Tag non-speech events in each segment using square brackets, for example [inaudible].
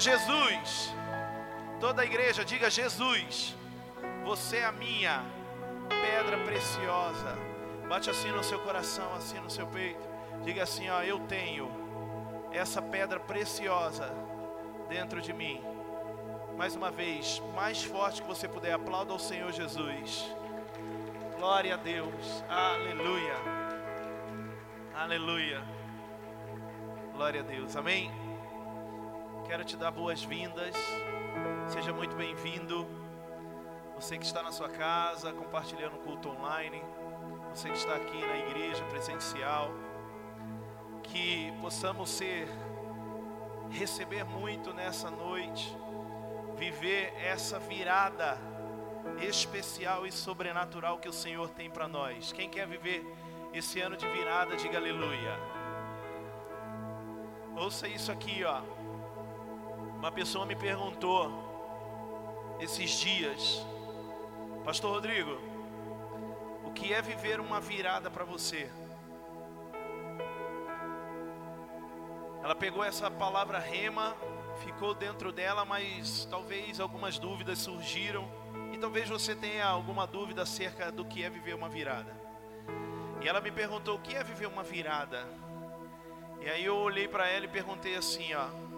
Jesus. Toda a igreja, diga Jesus. Você é a minha pedra preciosa. Bate assim no seu coração, assim no seu peito. Diga assim: ó, eu tenho essa pedra preciosa dentro de mim. Mais uma vez, mais forte que você puder, aplauda ao Senhor Jesus. Glória a Deus. Aleluia. Aleluia. Glória a Deus. Amém. Quero te dar boas-vindas. Seja muito bem-vindo. Você que está na sua casa, compartilhando o culto online. Você que está aqui na igreja presencial. Que possamos ser, receber muito nessa noite. Viver essa virada especial e sobrenatural que o Senhor tem para nós. Quem quer viver esse ano de virada, diga aleluia. Ouça isso aqui, ó. Uma pessoa me perguntou esses dias, Pastor Rodrigo, o que é viver uma virada para você? Ela pegou essa palavra rema, ficou dentro dela, mas talvez algumas dúvidas surgiram e talvez você tenha alguma dúvida acerca do que é viver uma virada. E ela me perguntou o que é viver uma virada. E aí eu olhei para ela e perguntei assim, ó,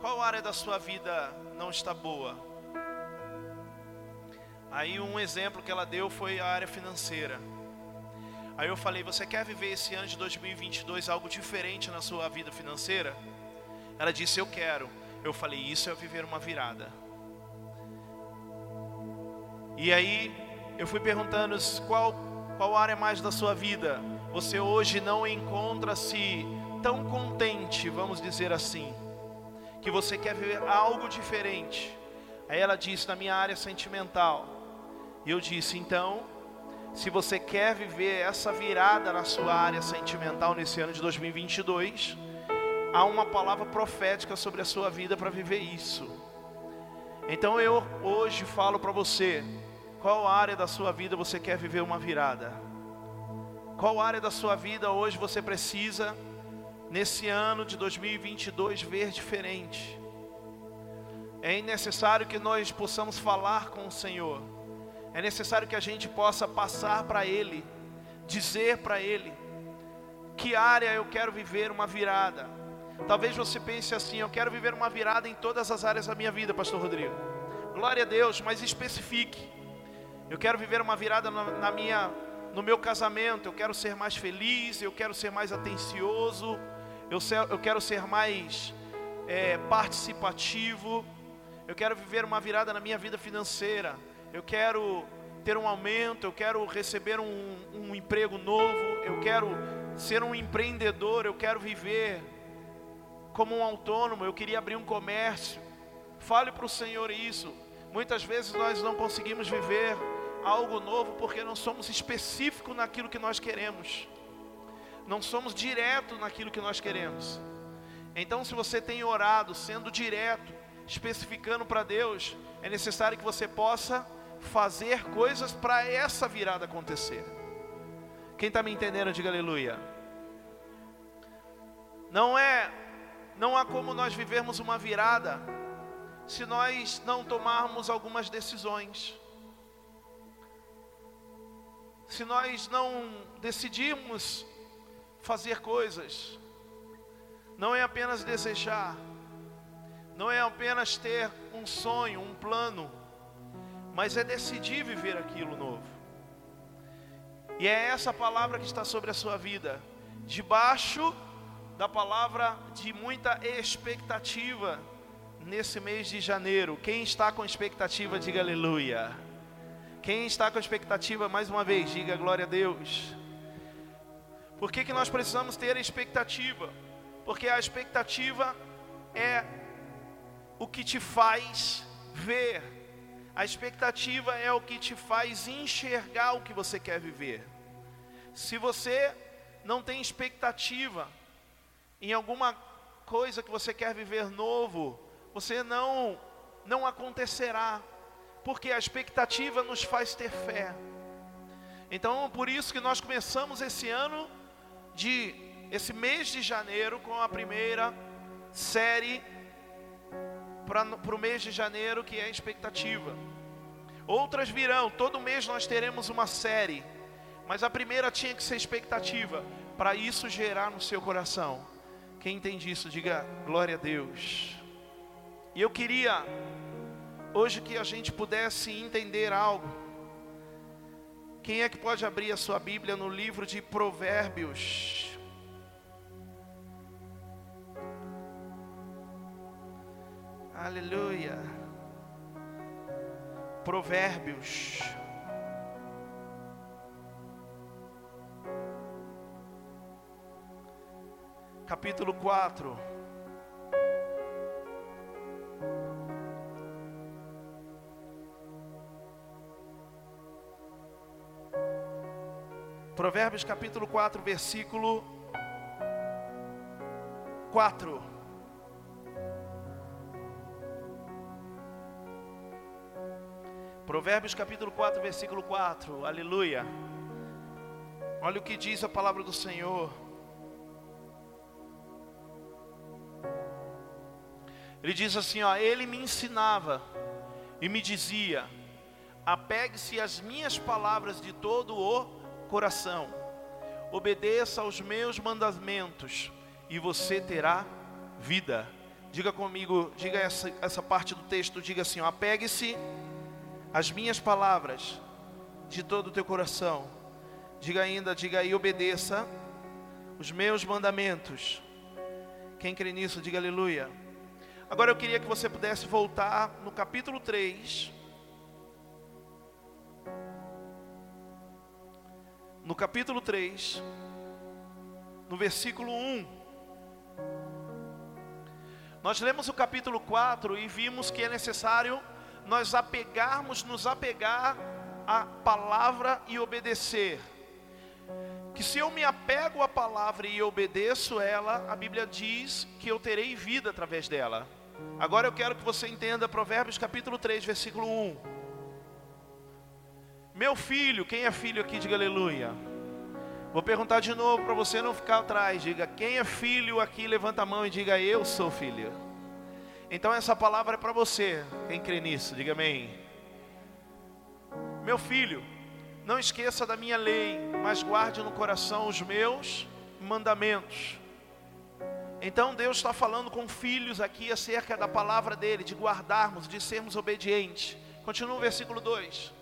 qual área da sua vida não está boa? Aí um exemplo que ela deu foi a área financeira. Aí eu falei, você quer viver esse ano de 2022 algo diferente na sua vida financeira? Ela disse, eu quero. Eu falei, isso é viver uma virada. E aí eu fui perguntando qual, qual área mais da sua vida você hoje não encontra-se tão contente, vamos dizer assim, que você quer ver algo diferente. Aí ela disse, na minha área sentimental. E eu disse, então, se você quer viver essa virada na sua área sentimental nesse ano de 2022, há uma palavra profética sobre a sua vida para viver isso. Então eu hoje falo para você, qual área da sua vida você quer viver uma virada? Qual área da sua vida hoje você precisa nesse ano de 2022 ver diferente. É necessário que nós possamos falar com o Senhor. É necessário que a gente possa passar para Ele, dizer para Ele que área eu quero viver uma virada. Talvez você pense assim: eu quero viver uma virada em todas as áreas da minha vida, Pastor Rodrigo. Glória a Deus, mas especifique. Eu quero viver uma virada na, minha, no meu casamento. Eu quero ser mais feliz. Eu quero ser mais atencioso eu, ser, eu quero ser mais é, participativo, eu quero viver uma virada na minha vida financeira, eu quero ter um aumento, eu quero receber um, um emprego novo, eu quero ser um empreendedor, eu quero viver como um autônomo, eu queria abrir um comércio. Fale para o Senhor isso. Muitas vezes nós não conseguimos viver algo novo porque não somos específicos naquilo que nós queremos não somos direto naquilo que nós queremos. Então, se você tem orado, sendo direto, especificando para Deus, é necessário que você possa fazer coisas para essa virada acontecer. Quem está me entendendo, diga aleluia. Não é, não há como nós vivermos uma virada se nós não tomarmos algumas decisões. Se nós não decidirmos fazer coisas, não é apenas desejar, não é apenas ter um sonho, um plano, mas é decidir viver aquilo novo. E é essa palavra que está sobre a sua vida, debaixo da palavra de muita expectativa nesse mês de janeiro. Quem está com expectativa, diga aleluia. Quem está com expectativa, mais uma vez, diga glória a Deus. Por que, que nós precisamos ter expectativa? Porque a expectativa é o que te faz ver, a expectativa é o que te faz enxergar o que você quer viver. Se você não tem expectativa em alguma coisa que você quer viver novo, você não não acontecerá, porque a expectativa nos faz ter fé. Então, por isso que nós começamos esse ano de esse mês de janeiro com a primeira série para o mês de janeiro, que é a expectativa. Outras virão, todo mês nós teremos uma série, mas a primeira tinha que ser expectativa, para isso gerar no seu coração. Quem entende isso, diga glória a Deus. E eu queria, hoje, que a gente pudesse entender algo. Quem é que pode abrir a sua Bíblia no livro de Provérbios? Aleluia. Provérbios. Capítulo 4. Provérbios capítulo 4, versículo 4. Provérbios capítulo 4, versículo 4. Aleluia. Olha o que diz a palavra do Senhor. Ele diz assim, ó, ele me ensinava e me dizia: Apegue-se às minhas palavras de todo o coração. Obedeça aos meus mandamentos e você terá vida. Diga comigo, diga essa, essa parte do texto, diga assim, apegue-se as minhas palavras de todo o teu coração. Diga ainda, diga aí, obedeça os meus mandamentos. Quem crê nisso, diga aleluia. Agora eu queria que você pudesse voltar no capítulo 3. No capítulo 3, no versículo 1. Nós lemos o capítulo 4 e vimos que é necessário nós apegarmos, nos apegar à palavra e obedecer. Que se eu me apego à palavra e obedeço ela, a Bíblia diz que eu terei vida através dela. Agora eu quero que você entenda Provérbios capítulo 3, versículo 1. Meu filho, quem é filho aqui, diga aleluia. Vou perguntar de novo para você não ficar atrás. Diga, quem é filho aqui, levanta a mão e diga, eu sou filho. Então essa palavra é para você. Quem crê nisso, diga amém. Meu filho, não esqueça da minha lei, mas guarde no coração os meus mandamentos. Então Deus está falando com filhos aqui acerca da palavra dele, de guardarmos, de sermos obedientes. Continua o versículo 2.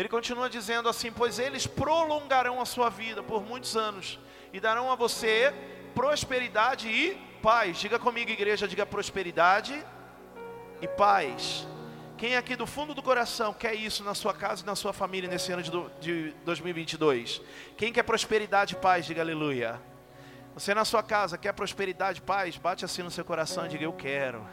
Ele continua dizendo assim: Pois eles prolongarão a sua vida por muitos anos e darão a você prosperidade e paz. Diga comigo, igreja, diga prosperidade e paz. Quem aqui do fundo do coração quer isso na sua casa e na sua família nesse ano de 2022? Quem quer prosperidade e paz, diga aleluia. Você na sua casa quer prosperidade e paz? Bate assim no seu coração e diga eu quero.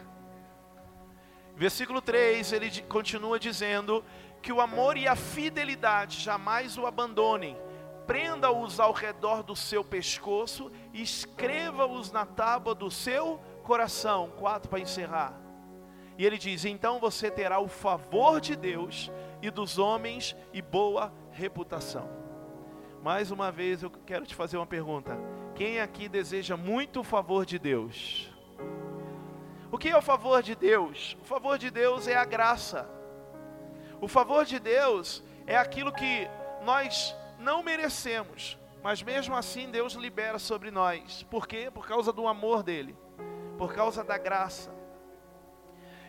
Versículo 3, ele continua dizendo que o amor e a fidelidade jamais o abandonem prenda-os ao redor do seu pescoço e escreva-os na tábua do seu coração. Quatro para encerrar. E ele diz: então você terá o favor de Deus e dos homens e boa reputação. Mais uma vez eu quero te fazer uma pergunta: quem aqui deseja muito o favor de Deus? O que é o favor de Deus? O favor de Deus é a graça. O favor de Deus é aquilo que nós não merecemos, mas mesmo assim Deus libera sobre nós. Por quê? Por causa do amor dele, por causa da graça.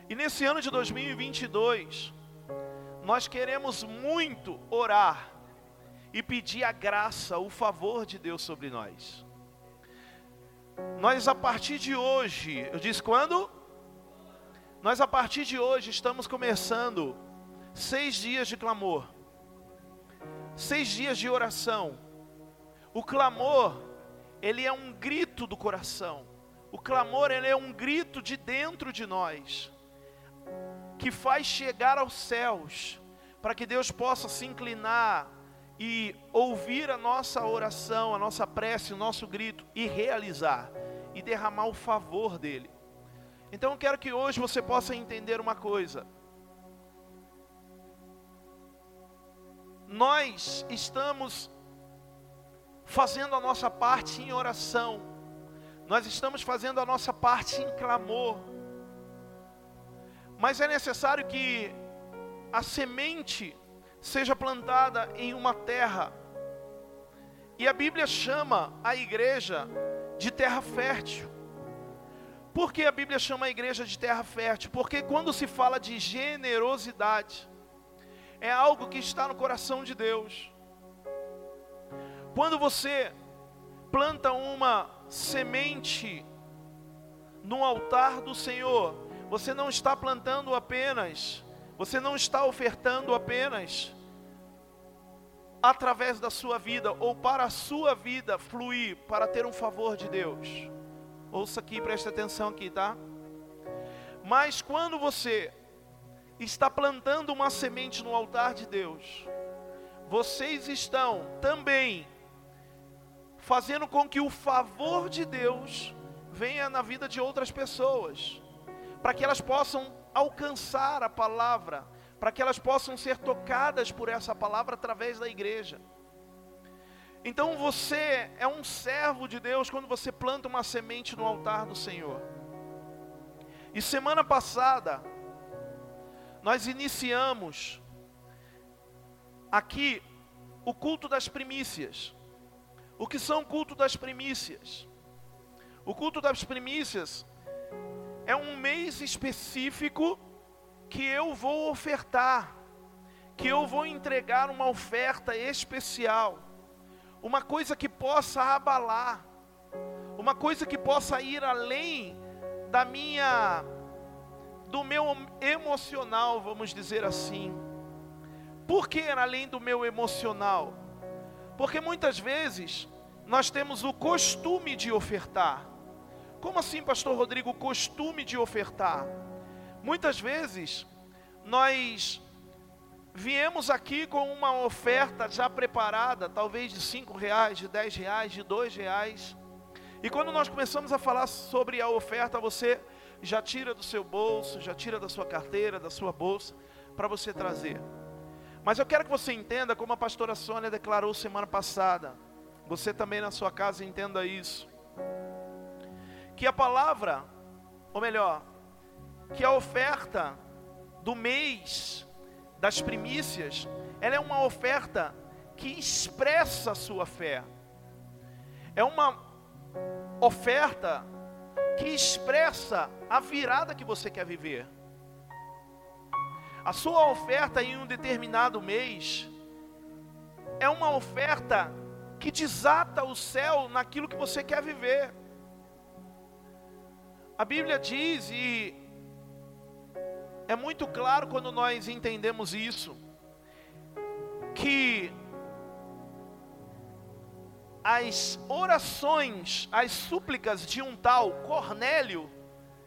E nesse ano de 2022, nós queremos muito orar e pedir a graça, o favor de Deus sobre nós. Nós a partir de hoje, eu disse quando? Nós a partir de hoje estamos começando seis dias de clamor seis dias de oração. O clamor, ele é um grito do coração. O clamor, ele é um grito de dentro de nós, que faz chegar aos céus, para que Deus possa se inclinar e ouvir a nossa oração, a nossa prece, o nosso grito e realizar e derramar o favor dele. Então eu quero que hoje você possa entender uma coisa. Nós estamos fazendo a nossa parte em oração, nós estamos fazendo a nossa parte em clamor, Mas é necessário que a semente seja plantada em uma terra. E a Bíblia chama a igreja de terra fértil. Por que a Bíblia chama a igreja de terra fértil? Porque quando se fala de generosidade, é algo que está no coração de Deus. Quando você planta uma semente no altar do Senhor, você não está plantando apenas, você não está ofertando apenas através da sua vida ou para a sua vida fluir para ter um favor de Deus. Ouça aqui, preste atenção aqui, tá? Mas quando você está plantando uma semente no altar de Deus, vocês estão também fazendo com que o favor de Deus venha na vida de outras pessoas, para que elas possam alcançar a palavra, para que elas possam ser tocadas por essa palavra através da igreja. Então você é um servo de Deus quando você planta uma semente no altar do Senhor. E semana passada, nós iniciamos aqui o culto das primícias. O que são o culto das primícias? O culto das primícias é um mês específico que eu vou ofertar, que eu vou entregar uma oferta especial, uma coisa que possa abalar, uma coisa que possa ir além da minha do meu emocional, vamos dizer assim. Por que além do meu emocional? Porque muitas vezes nós temos o costume de ofertar. Como assim, pastor Rodrigo, costume de ofertar? Muitas vezes nós viemos aqui com uma oferta já preparada, talvez de cinco reais, de dez reais, de dois reais. E quando nós começamos a falar sobre a oferta, você já tira do seu bolso, já tira da sua carteira, da sua bolsa, para você trazer. Mas eu quero que você entenda, como a pastora Sônia declarou semana passada, você também na sua casa entenda isso, que a palavra, ou melhor, que a oferta do mês das primícias, ela é uma oferta que expressa a sua fé. É uma oferta que expressa a virada que você quer viver. A sua oferta em um determinado mês é uma oferta que desata o céu naquilo que você quer viver. A Bíblia diz, e é muito claro quando nós entendemos isso, que as orações, as súplicas de um tal Cornélio,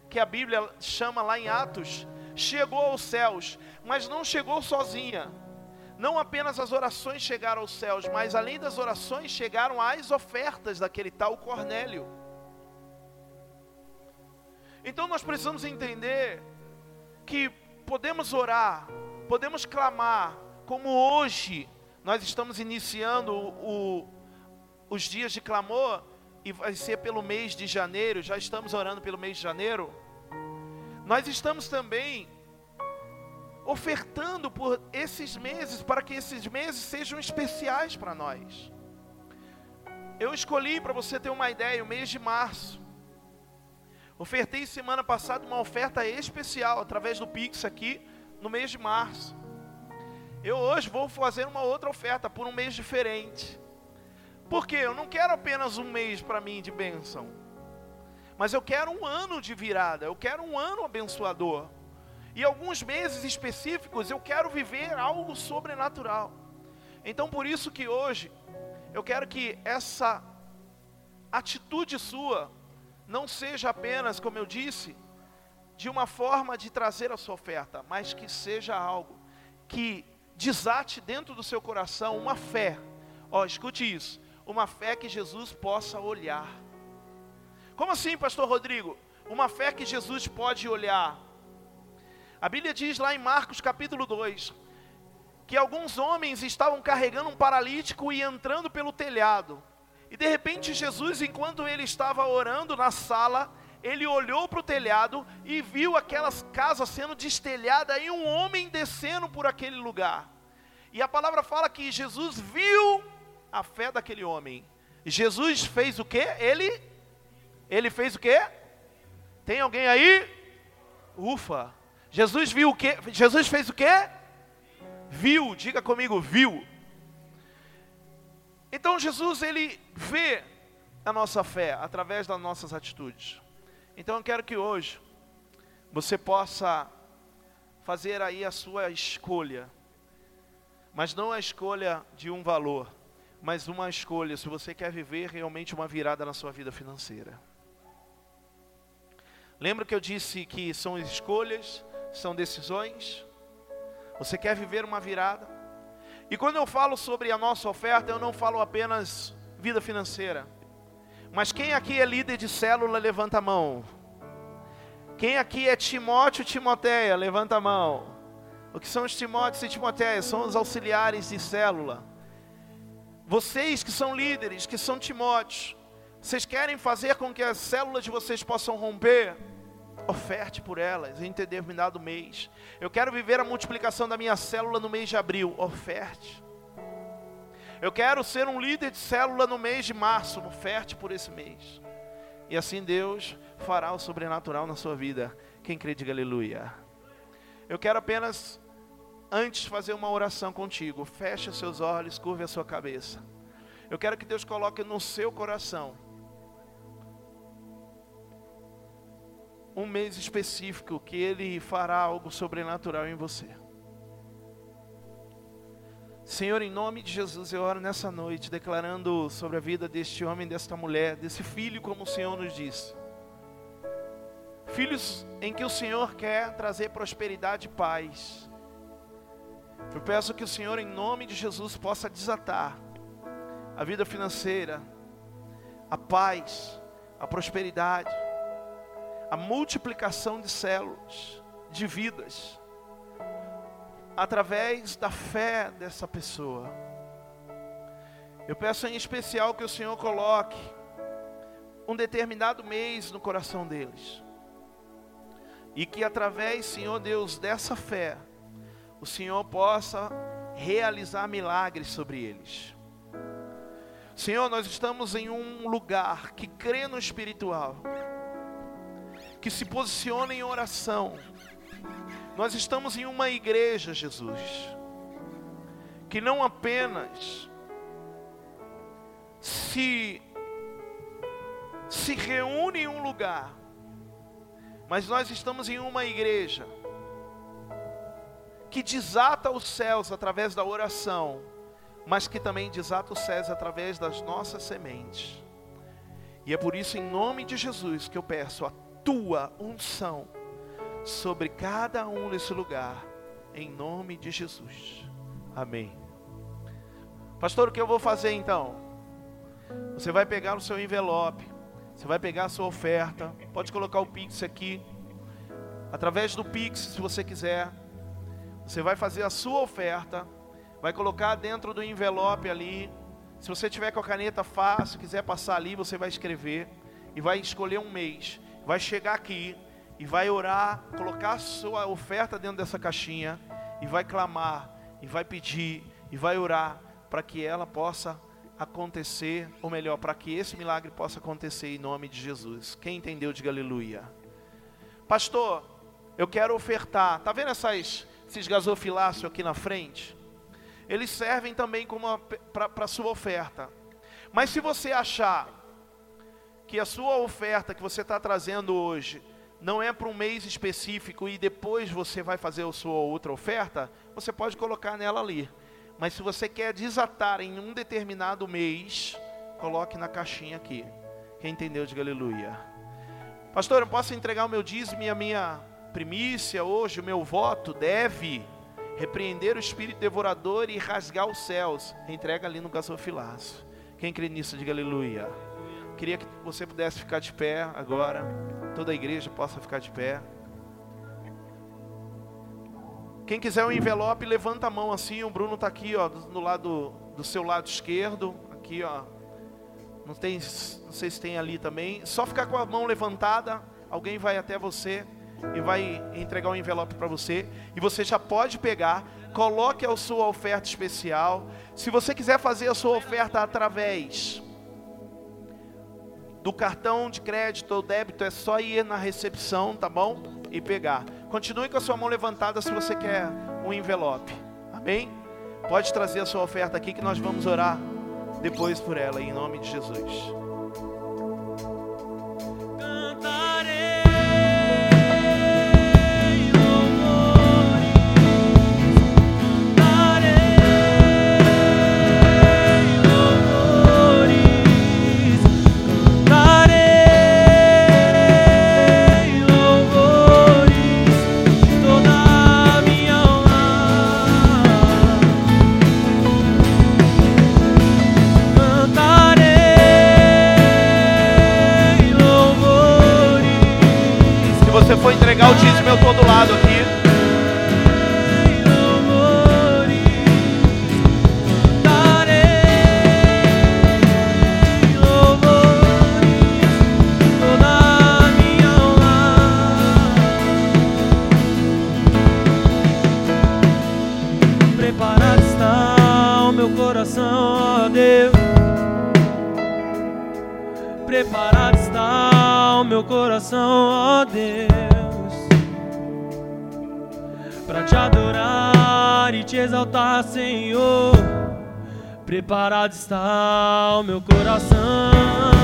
que a Bíblia chama lá em Atos, chegou aos céus, mas não chegou sozinha. Não apenas as orações chegaram aos céus, mas além das orações chegaram as ofertas daquele tal Cornélio. Então nós precisamos entender que podemos orar, podemos clamar, como hoje nós estamos iniciando o, os dias de clamor, e vai ser pelo mês de janeiro, já estamos orando pelo mês de janeiro, nós estamos também ofertando por esses meses, para que esses meses sejam especiais para nós. Eu escolhi, para você ter uma ideia, o mês de março. Ofertei semana passada uma oferta especial através do Pix aqui, no mês de março. Eu hoje vou fazer uma outra oferta por um mês diferente. Porque eu não quero apenas um mês para mim de bênção, mas eu quero um ano de virada, eu quero um ano abençoador. E alguns meses específicos eu quero viver algo sobrenatural. Então por isso que hoje eu quero que essa atitude sua não seja apenas, como eu disse, de uma forma de trazer a sua oferta, mas que seja algo que desate dentro do seu coração uma fé. Ó, escute isso uma fé que Jesus possa olhar. Como assim, pastor Rodrigo? Uma fé que Jesus pode olhar. A Bíblia diz lá em Marcos capítulo 2 que alguns homens estavam carregando um paralítico e entrando pelo telhado. E de repente Jesus, enquanto ele estava orando na sala, ele olhou para o telhado e viu aquelas casas sendo destelhadas e um homem descendo por aquele lugar. E a palavra fala que Jesus viu a fé daquele homem. Jesus fez o que? Ele ele fez o que? Tem alguém aí? Ufa. Jesus viu o que? Jesus fez o que? Viu, diga comigo, viu. Então Jesus ele vê a nossa fé através das nossas atitudes. Então eu quero que hoje você possa fazer aí a sua escolha, mas não a escolha de um valor, mas uma escolha se você quer viver realmente uma virada na sua vida financeira. Lembra que eu disse que são escolhas, são decisões? Você quer viver uma virada? E quando eu falo sobre a nossa oferta, eu não falo apenas vida financeira. Mas quem aqui é líder de célula, levanta a mão. Quem aqui é Timóteo, Timoteia, levanta a mão. O que são os Timóteos e Timoteias? São os auxiliares de célula. Vocês que são líderes, que são Timóteos, vocês querem fazer com que as células de vocês possam romper? Oferte por elas em determinado mês. Eu quero viver a multiplicação da minha célula no mês de abril. Oferte. Eu quero ser um líder de célula no mês de março. Oferte por esse mês. E assim Deus fará o sobrenatural na sua vida. Quem crê, diga aleluia. Eu quero apenas, antes, fazer uma oração contigo. Feche seus olhos, curve a sua cabeça. Eu quero que Deus coloque no seu coração um mês específico que Ele fará algo sobrenatural em você. Senhor, em nome de Jesus, eu oro nessa noite, declarando sobre a vida deste homem, desta mulher, desse filho, como o Senhor nos disse. Filhos em que o Senhor quer trazer prosperidade e paz. Eu peço que o Senhor, em nome de Jesus, possa desatar a vida financeira, a paz, a prosperidade a multiplicação de células, de vidas, através da fé dessa pessoa. Eu peço em especial que o Senhor coloque um determinado mês no coração deles. E que através, Senhor Deus, dessa fé, o Senhor possa realizar milagres sobre eles. Senhor, nós estamos em um lugar que crê no espiritual que se posiciona em oração. Nós estamos em uma igreja, Jesus, que não apenas se se reúne em um lugar, mas nós estamos em uma igreja que desata os céus através da oração, mas que também desata os céus através das nossas sementes. E é por isso, em nome de Jesus, que eu peço a tua unção sobre cada um nesse lugar, em nome de Jesus. Amém. Pastor, o que eu vou fazer então? Você vai pegar o seu envelope, você vai pegar a sua oferta, pode colocar o Pix aqui, através do Pix, se você quiser. Você vai fazer a sua oferta, vai colocar dentro do envelope ali. Se você tiver com a caneta fácil, quiser passar ali, você vai escrever e vai escolher um mês vai chegar aqui e vai orar, colocar a sua oferta dentro dessa caixinha e vai clamar e vai pedir e vai orar para que ela possa acontecer, ou melhor, para que esse milagre possa acontecer em nome de Jesus. Quem entendeu, diga aleluia. Pastor, eu quero ofertar. Tá vendo essas, esses gasofiláceos aqui na frente? Eles servem também como para sua oferta. Mas se você achar que a sua oferta que você está trazendo hoje não é para um mês específico e depois você vai fazer a sua outra oferta, você pode colocar nela ali. Mas se você quer desatar em um determinado mês, coloque na caixinha aqui. Quem entendeu, diga aleluia. Pastor, eu posso entregar o meu dízimo e a minha primícia hoje, o meu voto deve repreender o espírito devorador e rasgar os céus. Entrega ali no gasofilaço. Quem crê nisso, diga aleluia. Queria que você pudesse ficar de pé agora. Toda a igreja possa ficar de pé. Quem quiser um envelope, levanta a mão assim. O Bruno está aqui, ó, do lado do seu lado esquerdo. Aqui, ó. Não tem, não sei se tem ali também. Só ficar com a mão levantada. alguém vai até você e vai entregar um envelope para você e você já pode pegar, coloque a sua oferta especial. Se você quiser fazer a sua oferta através do cartão de crédito ou débito, é só ir na recepção, tá bom? E pegar. Continue com a sua mão levantada se você quer um envelope. Amém? Pode trazer a sua oferta aqui que nós vamos orar depois por ela em nome de Jesus. Entregar o dízimo, eu estou do lado aqui. Preparado está o meu coração, ó Deus. Para te adorar e te exaltar, Senhor. Preparado está o meu coração.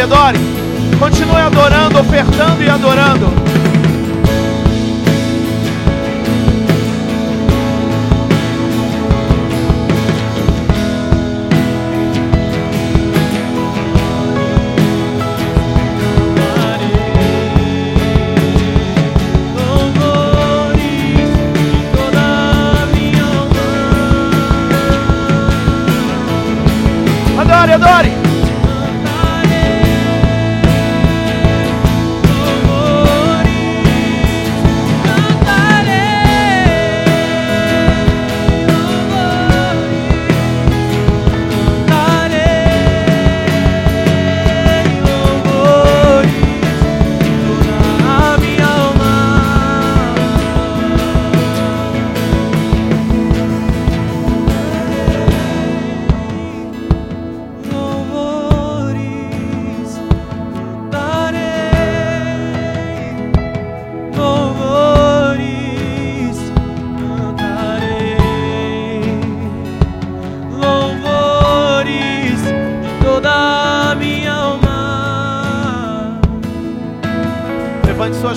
Adore, adore. Continue adorando, ofertando e adorando. Adore, adore.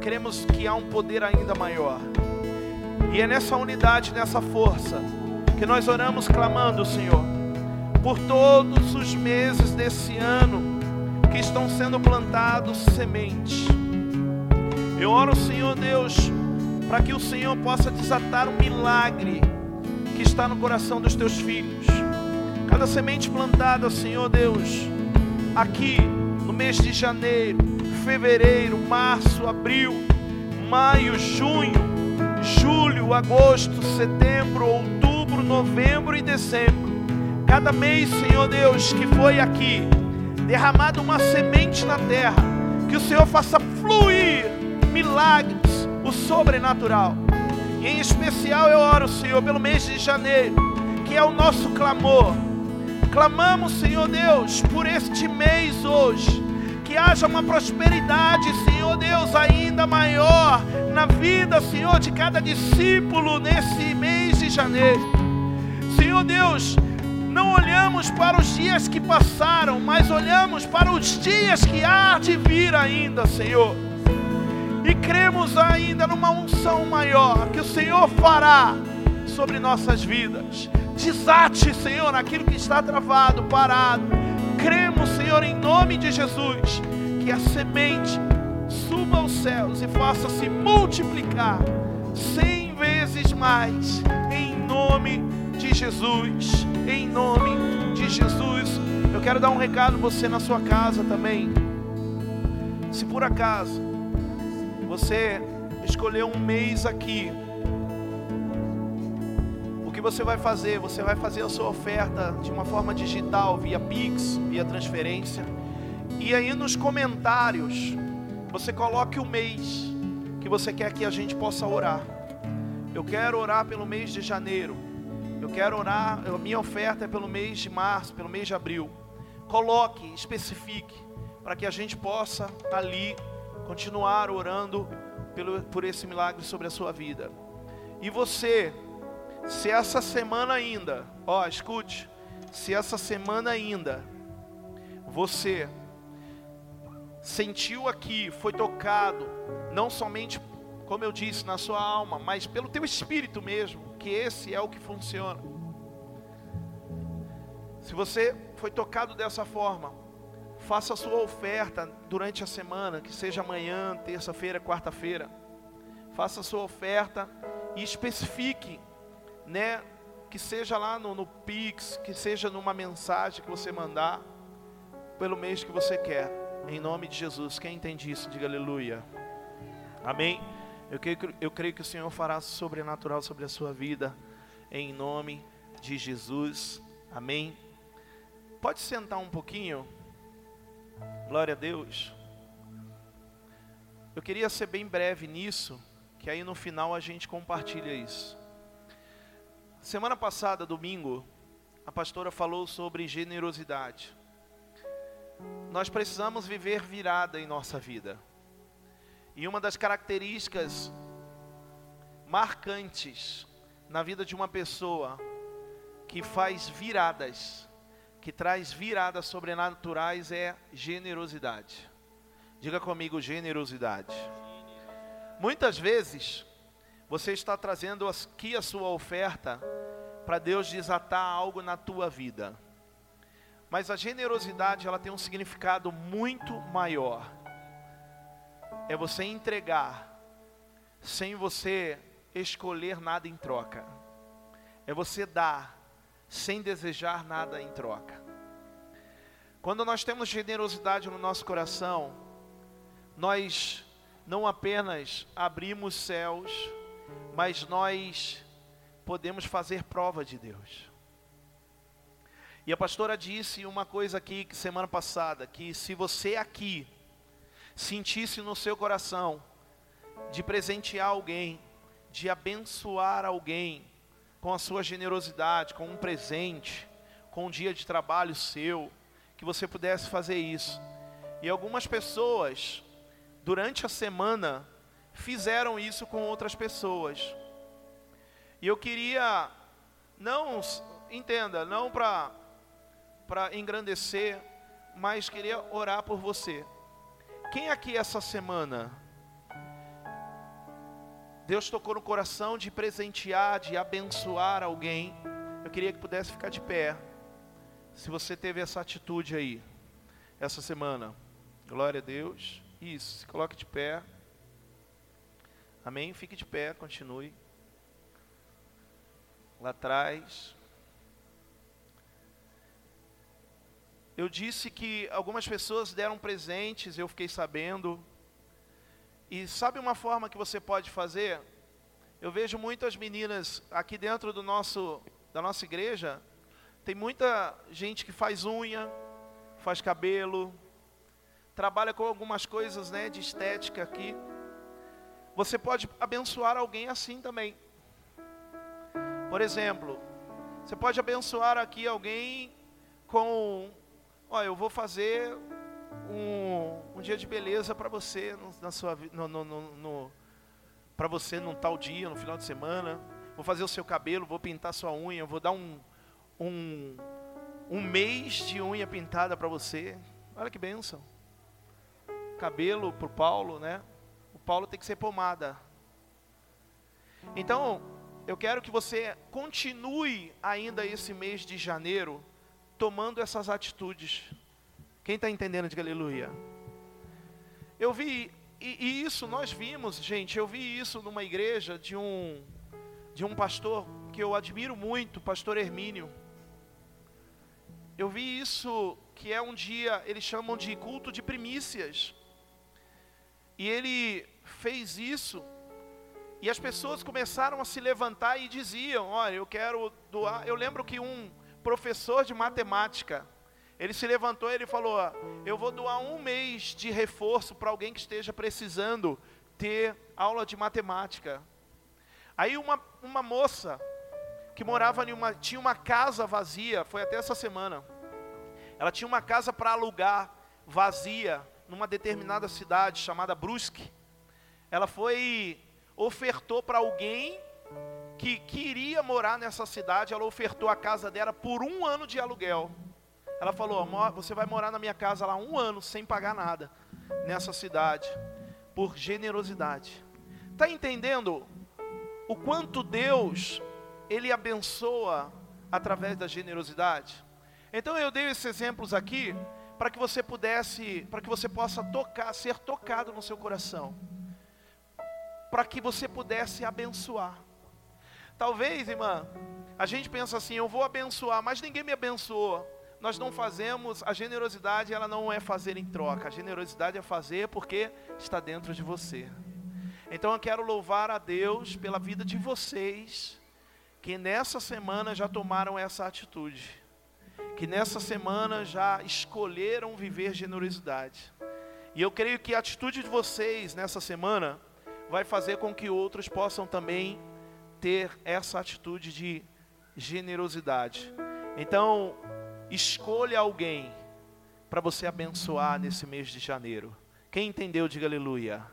cremos que há um poder ainda maior. E é nessa unidade, nessa força, que nós oramos clamando, Senhor, por todos os meses desse ano que estão sendo plantados sementes. Eu oro, Senhor Deus, para que o Senhor possa desatar o milagre que está no coração dos teus filhos. Cada semente plantada, Senhor Deus, aqui no mês de janeiro, fevereiro, março, abril, maio, junho, julho, agosto, setembro, outubro, novembro e dezembro. Cada mês, Senhor Deus, que foi aqui derramado uma semente na terra, que o Senhor faça fluir milagres, o sobrenatural. E em especial eu oro, Senhor, pelo mês de janeiro, que é o nosso clamor. Clamamos, Senhor Deus, por este mês hoje que haja uma prosperidade, Senhor Deus, ainda maior na vida, Senhor, de cada discípulo nesse mês de janeiro. Senhor Deus, não olhamos para os dias que passaram, mas olhamos para os dias que há de vir ainda, Senhor. E cremos ainda numa unção maior que o Senhor fará sobre nossas vidas. Desate, Senhor, aquilo que está travado, parado cremos, Senhor, em nome de Jesus, que a semente suba aos céus e faça se multiplicar cem vezes mais, em nome de Jesus, em nome de Jesus. Eu quero dar um recado você na sua casa também. Se por acaso você escolheu um mês aqui que você vai fazer? Você vai fazer a sua oferta de uma forma digital, via Pix, via transferência. E aí nos comentários, você coloque o mês que você quer que a gente possa orar. Eu quero orar pelo mês de janeiro. Eu quero orar, a minha oferta é pelo mês de março, pelo mês de abril. Coloque, especifique, para que a gente possa ali continuar orando pelo, por esse milagre sobre a sua vida. E você se essa semana ainda, ó, escute, se essa semana ainda você sentiu aqui, foi tocado, não somente, como eu disse, na sua alma, mas pelo teu espírito mesmo, que esse é o que funciona. Se você foi tocado dessa forma, faça a sua oferta durante a semana, que seja amanhã, terça-feira, quarta-feira. Faça a sua oferta e especifique né? Que seja lá no, no Pix, que seja numa mensagem que você mandar, pelo mês que você quer, em nome de Jesus. Quem entende isso, diga aleluia. Amém. Eu creio, eu creio que o Senhor fará sobrenatural sobre a sua vida, em nome de Jesus. Amém. Pode sentar um pouquinho. Glória a Deus. Eu queria ser bem breve nisso, que aí no final a gente compartilha isso. Semana passada, domingo, a pastora falou sobre generosidade. Nós precisamos viver virada em nossa vida. E uma das características marcantes na vida de uma pessoa que faz viradas, que traz viradas sobrenaturais é generosidade. Diga comigo, generosidade. Muitas vezes você está trazendo aqui a sua oferta para Deus desatar algo na tua vida. Mas a generosidade, ela tem um significado muito maior. É você entregar sem você escolher nada em troca. É você dar sem desejar nada em troca. Quando nós temos generosidade no nosso coração, nós não apenas abrimos céus, mas nós podemos fazer prova de Deus. E a pastora disse uma coisa aqui semana passada, que se você aqui sentisse no seu coração de presentear alguém, de abençoar alguém com a sua generosidade, com um presente, com um dia de trabalho seu, que você pudesse fazer isso. E algumas pessoas durante a semana fizeram isso com outras pessoas. E eu queria, não, entenda, não para engrandecer, mas queria orar por você. Quem aqui essa semana, Deus tocou no coração de presentear, de abençoar alguém, eu queria que pudesse ficar de pé. Se você teve essa atitude aí, essa semana, glória a Deus. Isso, se coloque de pé. Amém? Fique de pé, continue. Lá atrás. Eu disse que algumas pessoas deram presentes, eu fiquei sabendo. E sabe uma forma que você pode fazer? Eu vejo muitas meninas aqui dentro do nosso, da nossa igreja Tem muita gente que faz unha, faz cabelo, trabalha com algumas coisas né, de estética aqui. Você pode abençoar alguém assim também. Por exemplo, você pode abençoar aqui alguém com, ó, eu vou fazer um, um dia de beleza para você na sua no, no, no, no para você num tal dia, no final de semana. Vou fazer o seu cabelo, vou pintar sua unha, vou dar um, um, um mês de unha pintada para você. Olha que bênção. Cabelo para o Paulo, né? Paulo tem que ser pomada. Então, eu quero que você continue ainda esse mês de janeiro tomando essas atitudes. Quem está entendendo, diga aleluia. Eu vi, e, e, isso nós vimos, gente, eu vi isso numa igreja de um, de um pastor que eu admiro muito, pastor Hermínio. Eu vi isso que é um dia, eles chamam de culto de primícias. E ele fez isso, e as pessoas começaram a se levantar e diziam: Olha, eu quero doar. Eu lembro que um professor de matemática, ele se levantou e ele falou: Eu vou doar um mês de reforço para alguém que esteja precisando ter aula de matemática. Aí uma, uma moça que morava em uma, tinha uma casa vazia, foi até essa semana. Ela tinha uma casa para alugar vazia numa determinada cidade chamada Brusque. Ela foi ofertou para alguém que queria morar nessa cidade, ela ofertou a casa dela por um ano de aluguel. Ela falou: Você vai morar na minha casa lá um ano sem pagar nada nessa cidade, por generosidade. Está entendendo o quanto Deus ele abençoa através da generosidade? Então eu dei esses exemplos aqui para que você pudesse, para que você possa tocar, ser tocado no seu coração, para que você pudesse abençoar. Talvez, irmã, a gente pensa assim, eu vou abençoar, mas ninguém me abençoou. Nós não fazemos, a generosidade ela não é fazer em troca, a generosidade é fazer porque está dentro de você. Então eu quero louvar a Deus pela vida de vocês que nessa semana já tomaram essa atitude, que nessa semana já escolheram viver generosidade. E eu creio que a atitude de vocês nessa semana vai fazer com que outros possam também ter essa atitude de generosidade. Então, escolha alguém para você abençoar nesse mês de janeiro. Quem entendeu, diga aleluia.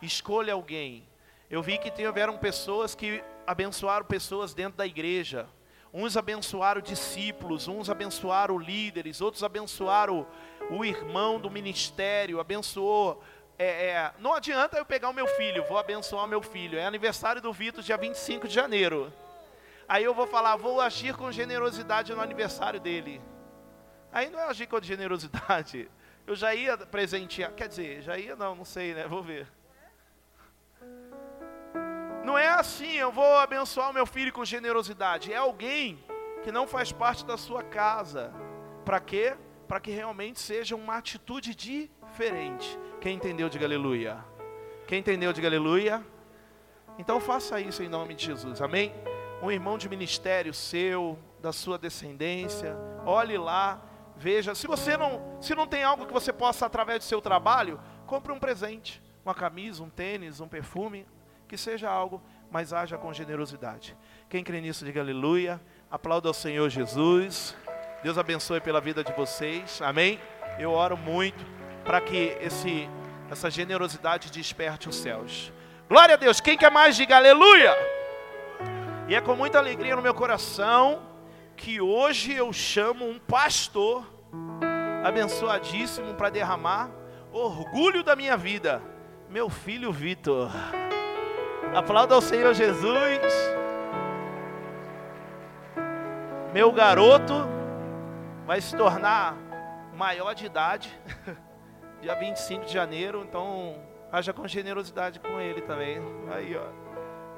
Escolha alguém. Eu vi que tiveram pessoas que abençoaram pessoas dentro da igreja. Uns abençoaram discípulos, uns abençoaram líderes, outros abençoaram o, o irmão do ministério, abençoou é, é, não adianta eu pegar o meu filho, vou abençoar o meu filho. É aniversário do Vitor, dia 25 de janeiro. Aí eu vou falar, vou agir com generosidade no aniversário dele. Aí não é agir com generosidade. Eu já ia presentear, quer dizer, já ia não, não sei, né? Vou ver. Não é assim, eu vou abençoar o meu filho com generosidade. É alguém que não faz parte da sua casa. Para quê? Para que realmente seja uma atitude diferente. Quem entendeu, diga aleluia. Quem entendeu, diga aleluia. Então faça isso em nome de Jesus, amém? Um irmão de ministério seu, da sua descendência, olhe lá, veja. Se você não, se não tem algo que você possa através do seu trabalho, compre um presente, uma camisa, um tênis, um perfume, que seja algo, mas haja com generosidade. Quem crê nisso, diga aleluia. Aplauda ao Senhor Jesus. Deus abençoe pela vida de vocês. Amém. Eu oro muito para que esse, essa generosidade desperte os céus. Glória a Deus. Quem quer mais, diga aleluia. E é com muita alegria no meu coração que hoje eu chamo um pastor abençoadíssimo para derramar orgulho da minha vida, meu filho Vitor. Aplauda ao Senhor Jesus. Meu garoto vai se tornar maior de idade. [laughs] dia 25 de janeiro, então haja com generosidade com ele também. Aí, ó.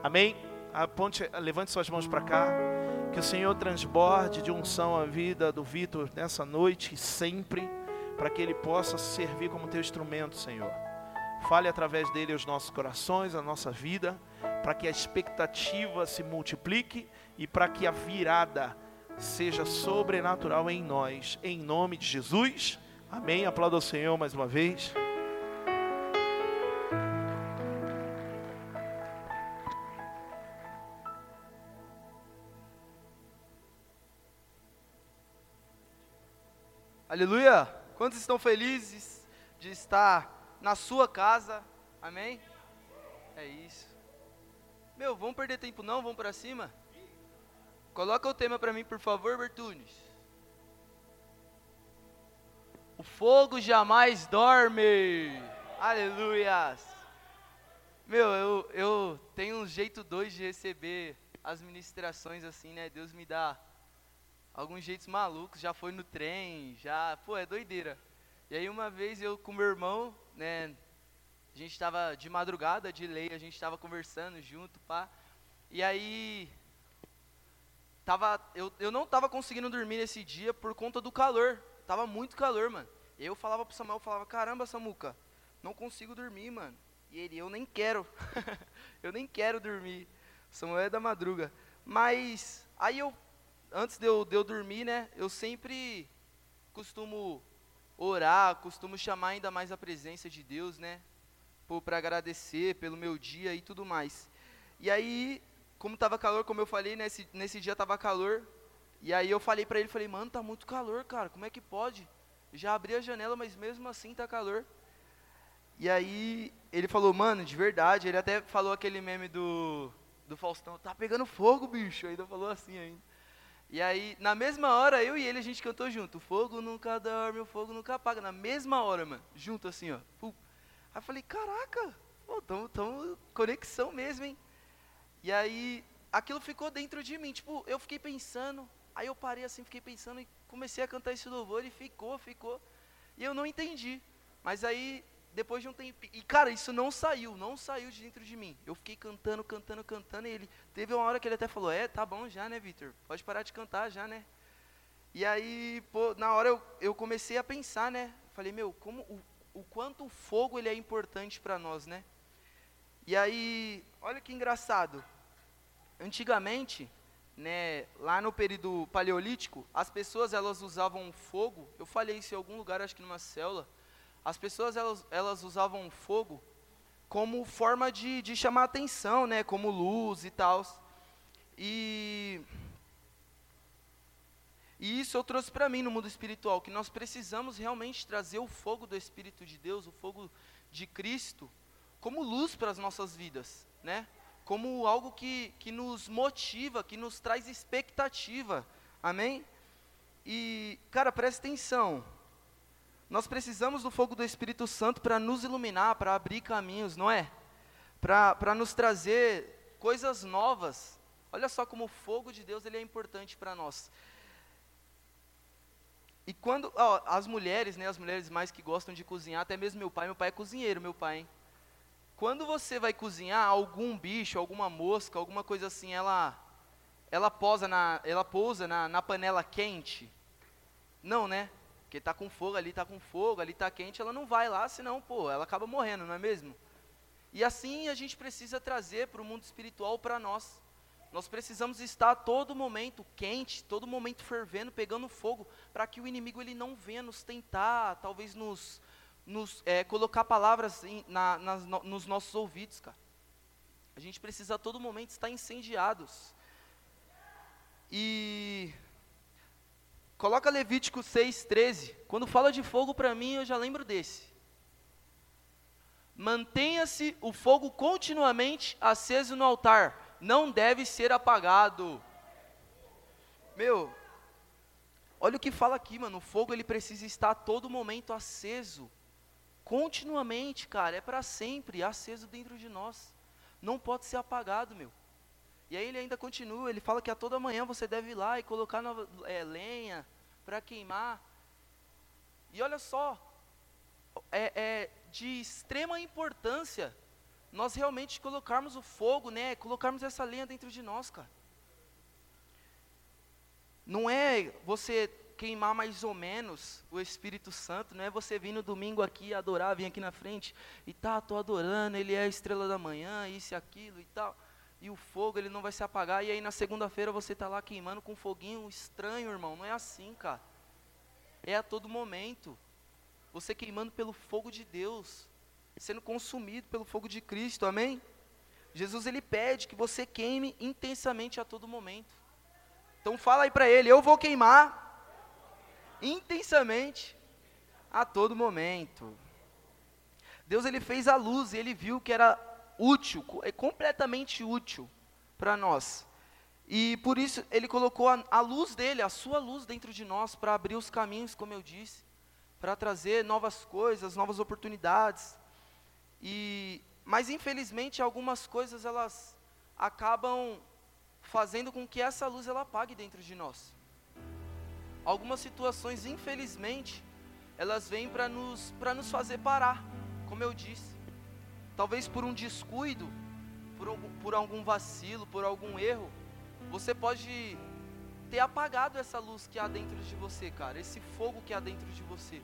Amém? Aponte, levante suas mãos para cá. Que o Senhor transborde de unção a vida do Vitor nessa noite e sempre, para que ele possa servir como teu instrumento, Senhor. Fale através dele aos nossos corações, a nossa vida, para que a expectativa se multiplique e para que a virada seja sobrenatural em nós, em nome de Jesus. Amém. Aplauda o Senhor mais uma vez. Aleluia! Quantos estão felizes de estar na sua casa? Amém? É isso. Meu, vamos perder tempo não? Vamos para cima? Coloca o tema para mim, por favor, Bertunes. O fogo jamais dorme. Aleluias. Meu, eu, eu tenho um jeito dois de receber as ministrações assim, né? Deus me dá alguns jeitos malucos. Já foi no trem, já. Pô, é doideira. E aí uma vez eu com meu irmão, né? A gente estava de madrugada, de lei, a gente estava conversando junto, pá. E aí tava eu, eu não estava conseguindo dormir nesse dia por conta do calor. Tava muito calor, mano. Eu falava pro Samuel, falava: "Caramba, Samuca, não consigo dormir, mano". E ele: "Eu nem quero. [laughs] eu nem quero dormir". Samuel é da madruga. Mas aí eu antes de eu, de eu dormir, né, eu sempre costumo orar, costumo chamar ainda mais a presença de Deus, né? Para agradecer pelo meu dia e tudo mais. E aí, como estava calor, como eu falei, nesse, nesse dia estava calor. E aí eu falei para ele, falei, mano, tá muito calor, cara, como é que pode? Já abri a janela, mas mesmo assim tá calor. E aí ele falou, mano, de verdade, ele até falou aquele meme do, do Faustão, tá pegando fogo, bicho. Ainda falou assim ainda. E aí, na mesma hora, eu e ele, a gente cantou junto. O fogo nunca dorme, o fogo nunca apaga. Na mesma hora, mano. Junto assim, ó. Aí eu falei, caraca, pô, tamo, tamo conexão mesmo, hein? E aí, aquilo ficou dentro de mim. Tipo, eu fiquei pensando. Aí eu parei assim, fiquei pensando e comecei a cantar esse louvor e ficou, ficou. E eu não entendi. Mas aí depois de um tempo. E, cara, isso não saiu, não saiu de dentro de mim. Eu fiquei cantando, cantando, cantando. E ele. Teve uma hora que ele até falou: É, tá bom já, né, Vitor? Pode parar de cantar já, né? E aí, pô, na hora eu, eu comecei a pensar, né? Falei: Meu, como, o, o quanto o fogo ele é importante para nós, né? E aí, olha que engraçado. Antigamente, né, lá no período paleolítico, as pessoas elas usavam fogo. Eu falei isso em algum lugar, acho que numa célula as pessoas elas, elas usavam fogo como forma de, de chamar atenção, né, como luz e tal. E, e isso eu trouxe para mim no mundo espiritual, que nós precisamos realmente trazer o fogo do Espírito de Deus, o fogo de Cristo, como luz para as nossas vidas, né? Como algo que, que nos motiva, que nos traz expectativa, amém? E, cara, presta atenção, nós precisamos do fogo do Espírito Santo para nos iluminar, para abrir caminhos, não é? Para nos trazer coisas novas. Olha só como o fogo de Deus ele é importante para nós. E quando ó, as mulheres, né, as mulheres mais que gostam de cozinhar, até mesmo meu pai, meu pai é cozinheiro, meu pai. Hein? Quando você vai cozinhar algum bicho, alguma mosca, alguma coisa assim, ela ela posa na ela pousa na, na panela quente? Não, né? Porque tá com fogo ali, tá com fogo, ali tá quente, ela não vai lá, senão, pô, ela acaba morrendo, não é mesmo? E assim a gente precisa trazer para o mundo espiritual para nós. Nós precisamos estar a todo momento quente, todo momento fervendo, pegando fogo, para que o inimigo ele não venha nos tentar, talvez nos, nos é, colocar palavras em, na, nas, no, nos nossos ouvidos, cara. A gente precisa a todo momento estar incendiados. E Coloca Levítico 6,13. Quando fala de fogo para mim, eu já lembro desse. Mantenha-se o fogo continuamente aceso no altar, não deve ser apagado. Meu, olha o que fala aqui, mano. O fogo ele precisa estar a todo momento aceso. Continuamente, cara, é para sempre, aceso dentro de nós. Não pode ser apagado, meu. E aí ele ainda continua, ele fala que a toda manhã você deve ir lá e colocar nova, é, lenha, para queimar. E olha só, é, é, de extrema importância nós realmente colocarmos o fogo, né? Colocarmos essa lenha dentro de nós, cara. Não é você queimar mais ou menos o Espírito Santo, não é você vir no domingo aqui adorar, vir aqui na frente e tá, tô adorando, ele é a estrela da manhã, isso e aquilo e tal. E o fogo ele não vai se apagar e aí na segunda-feira você tá lá queimando com um foguinho estranho, irmão. Não é assim, cara. É a todo momento. Você queimando pelo fogo de Deus, sendo consumido pelo fogo de Cristo. Amém? Jesus ele pede que você queime intensamente a todo momento. Então fala aí para ele, eu vou queimar intensamente a todo momento. Deus ele fez a luz e ele viu que era útil, é completamente útil para nós. E por isso ele colocou a, a, luz dele, a sua luz dentro de nós para abrir os caminhos, como eu disse, para trazer novas coisas, novas oportunidades. E mas infelizmente algumas coisas elas acabam fazendo com que essa luz ela apague dentro de nós. Algumas situações, infelizmente, elas vêm para nos para nos fazer parar, como eu disse. Talvez por um descuido, por algum, por algum vacilo, por algum erro, você pode ter apagado essa luz que há dentro de você, cara, esse fogo que há dentro de você.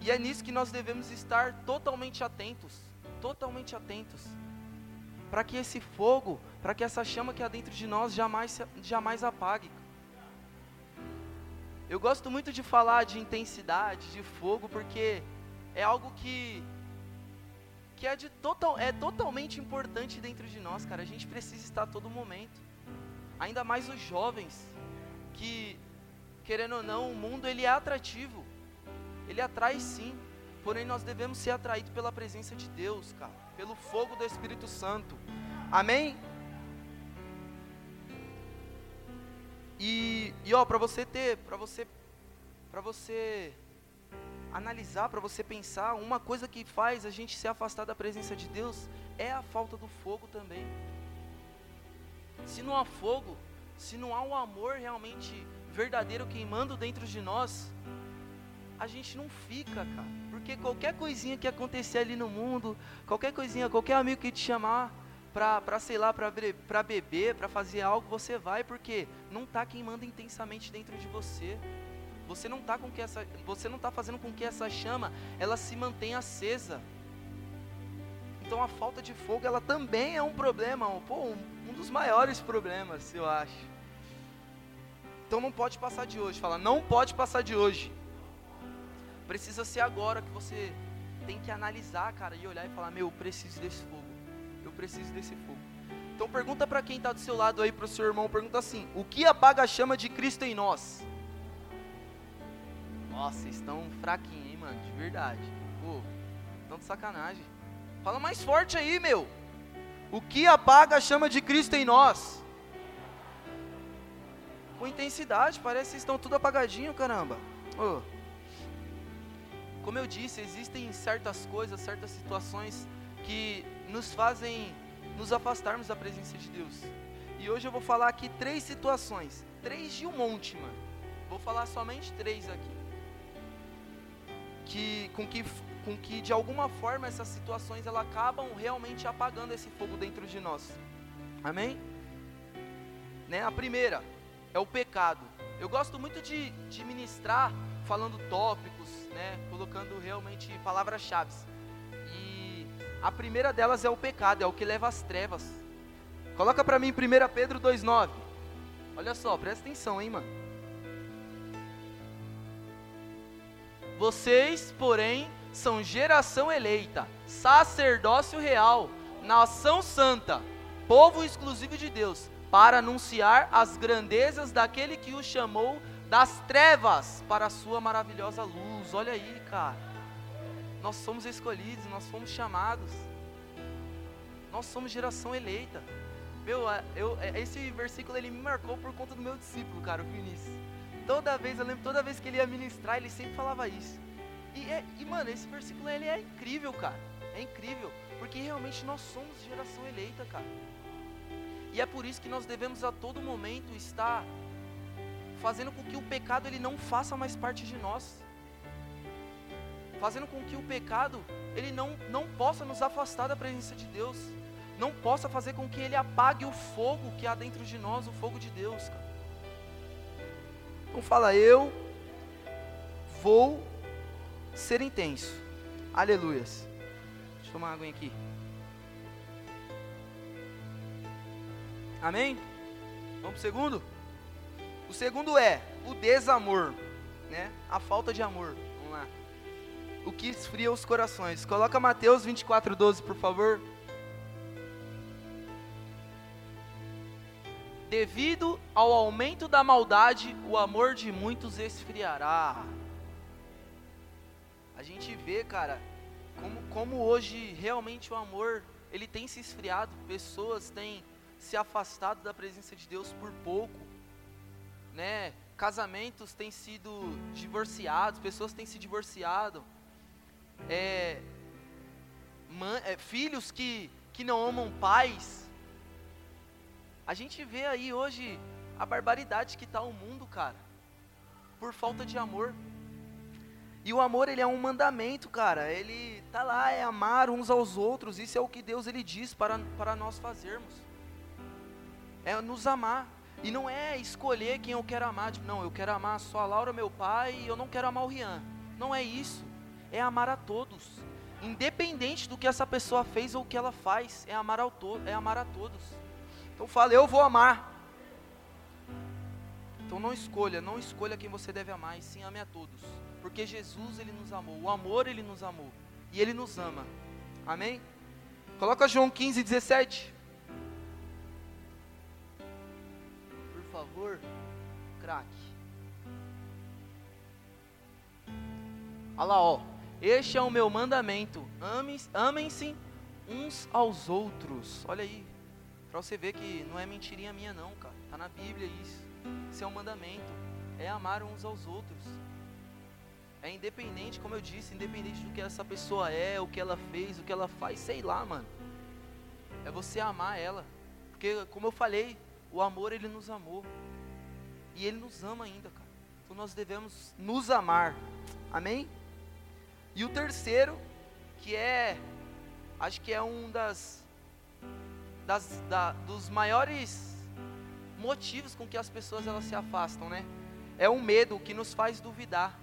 E é nisso que nós devemos estar totalmente atentos, totalmente atentos, para que esse fogo, para que essa chama que há dentro de nós jamais, jamais apague. Eu gosto muito de falar de intensidade, de fogo, porque é algo que que é, de total, é totalmente importante dentro de nós, cara. A gente precisa estar a todo momento. Ainda mais os jovens, que, querendo ou não, o mundo ele é atrativo. Ele atrai sim. Porém, nós devemos ser atraídos pela presença de Deus, cara. Pelo fogo do Espírito Santo. Amém? E, e ó, para você ter, para você, para você analisar, para você pensar, uma coisa que faz a gente se afastar da presença de Deus é a falta do fogo também. Se não há fogo, se não há um amor realmente verdadeiro queimando dentro de nós, a gente não fica, cara. Porque qualquer coisinha que acontecer ali no mundo, qualquer coisinha, qualquer amigo que te chamar pra, sei lá, pra, pra beber, pra fazer algo, você vai, porque não está queimando intensamente dentro de você. Você não está com que essa, você não está fazendo com que essa chama ela se mantenha acesa. Então a falta de fogo ela também é um problema, um, pô, um dos maiores problemas, eu acho. Então não pode passar de hoje. Fala, não pode passar de hoje. Precisa ser agora que você tem que analisar, cara, e olhar e falar: Meu, eu preciso desse fogo. Eu preciso desse fogo. Então pergunta para quem está do seu lado aí, para o seu irmão, pergunta assim: O que apaga a chama de Cristo em nós? Nossa, vocês estão fraquinhos, hein, mano? De verdade. Pô, estão de sacanagem. Fala mais forte aí, meu. O que apaga a chama de Cristo em nós? Com intensidade, parece que estão tudo apagadinho, caramba. Como eu disse, existem certas coisas, certas situações que nos fazem nos afastarmos da presença de Deus. E hoje eu vou falar aqui três situações, três de um monte, mano. Vou falar somente três aqui. Que com que com que de alguma forma essas situações elas acabam realmente apagando esse fogo dentro de nós. Amém? Né? A primeira é o pecado. Eu gosto muito de, de ministrar falando tópicos, né, colocando realmente palavras-chave. E a primeira delas é o pecado, é o que leva às trevas. Coloca para mim 1 Pedro 2,9. Olha só, presta atenção, hein, mano. Vocês, porém, são geração eleita, sacerdócio real, nação santa, povo exclusivo de Deus, para anunciar as grandezas daquele que o chamou das trevas para a sua maravilhosa luz. Olha aí, cara. Nós somos escolhidos, nós fomos chamados. Nós somos geração eleita. Meu, eu, esse versículo ele me marcou por conta do meu discípulo, cara, o Vinícius. Toda vez, eu lembro, toda vez que ele ia ministrar, ele sempre falava isso. E, é, e mano, esse versículo ele é incrível, cara. É incrível, porque realmente nós somos geração eleita, cara. E é por isso que nós devemos a todo momento estar fazendo com que o pecado ele não faça mais parte de nós. Fazendo com que o pecado ele não, não possa nos afastar da presença de Deus. Não possa fazer com que ele apague o fogo que há dentro de nós, o fogo de Deus, cara. Então fala, eu vou ser intenso. Aleluias. Deixa eu tomar água aqui. Amém? Vamos pro segundo? O segundo é o desamor, né? A falta de amor. Vamos lá. O que esfria os corações. Coloca Mateus 24, 12, por favor. Devido ao aumento da maldade, o amor de muitos esfriará. A gente vê, cara, como, como hoje realmente o amor ele tem se esfriado, pessoas têm se afastado da presença de Deus por pouco, né? Casamentos têm sido divorciados, pessoas têm se divorciado, é, é, filhos que, que não amam pais. A gente vê aí hoje a barbaridade que está o mundo, cara, por falta de amor. E o amor, ele é um mandamento, cara. Ele tá lá, é amar uns aos outros. Isso é o que Deus ele diz para, para nós fazermos. É nos amar. E não é escolher quem eu quero amar. Tipo, não, eu quero amar só a Laura, meu pai, e eu não quero amar o Rian. Não é isso. É amar a todos. Independente do que essa pessoa fez ou o que ela faz, é amar, ao to é amar a todos. Então fala, eu vou amar. Então não escolha, não escolha quem você deve amar, e sim ame a todos. Porque Jesus ele nos amou, o amor ele nos amou e ele nos ama. Amém? Coloca João 15, 17. Por favor, craque. Olha lá, ó. Este é o meu mandamento. Amem-se uns aos outros. Olha aí. Para você ver que não é mentirinha minha não, cara. Tá na Bíblia isso. Isso é um mandamento. É amar uns aos outros. É independente, como eu disse, independente do que essa pessoa é, o que ela fez, o que ela faz, sei lá, mano. É você amar ela. Porque, como eu falei, o amor ele nos amou. E ele nos ama ainda, cara. Então nós devemos nos amar. Amém? E o terceiro, que é, acho que é um das, das da, dos maiores motivos com que as pessoas elas se afastam, né? É o medo que nos faz duvidar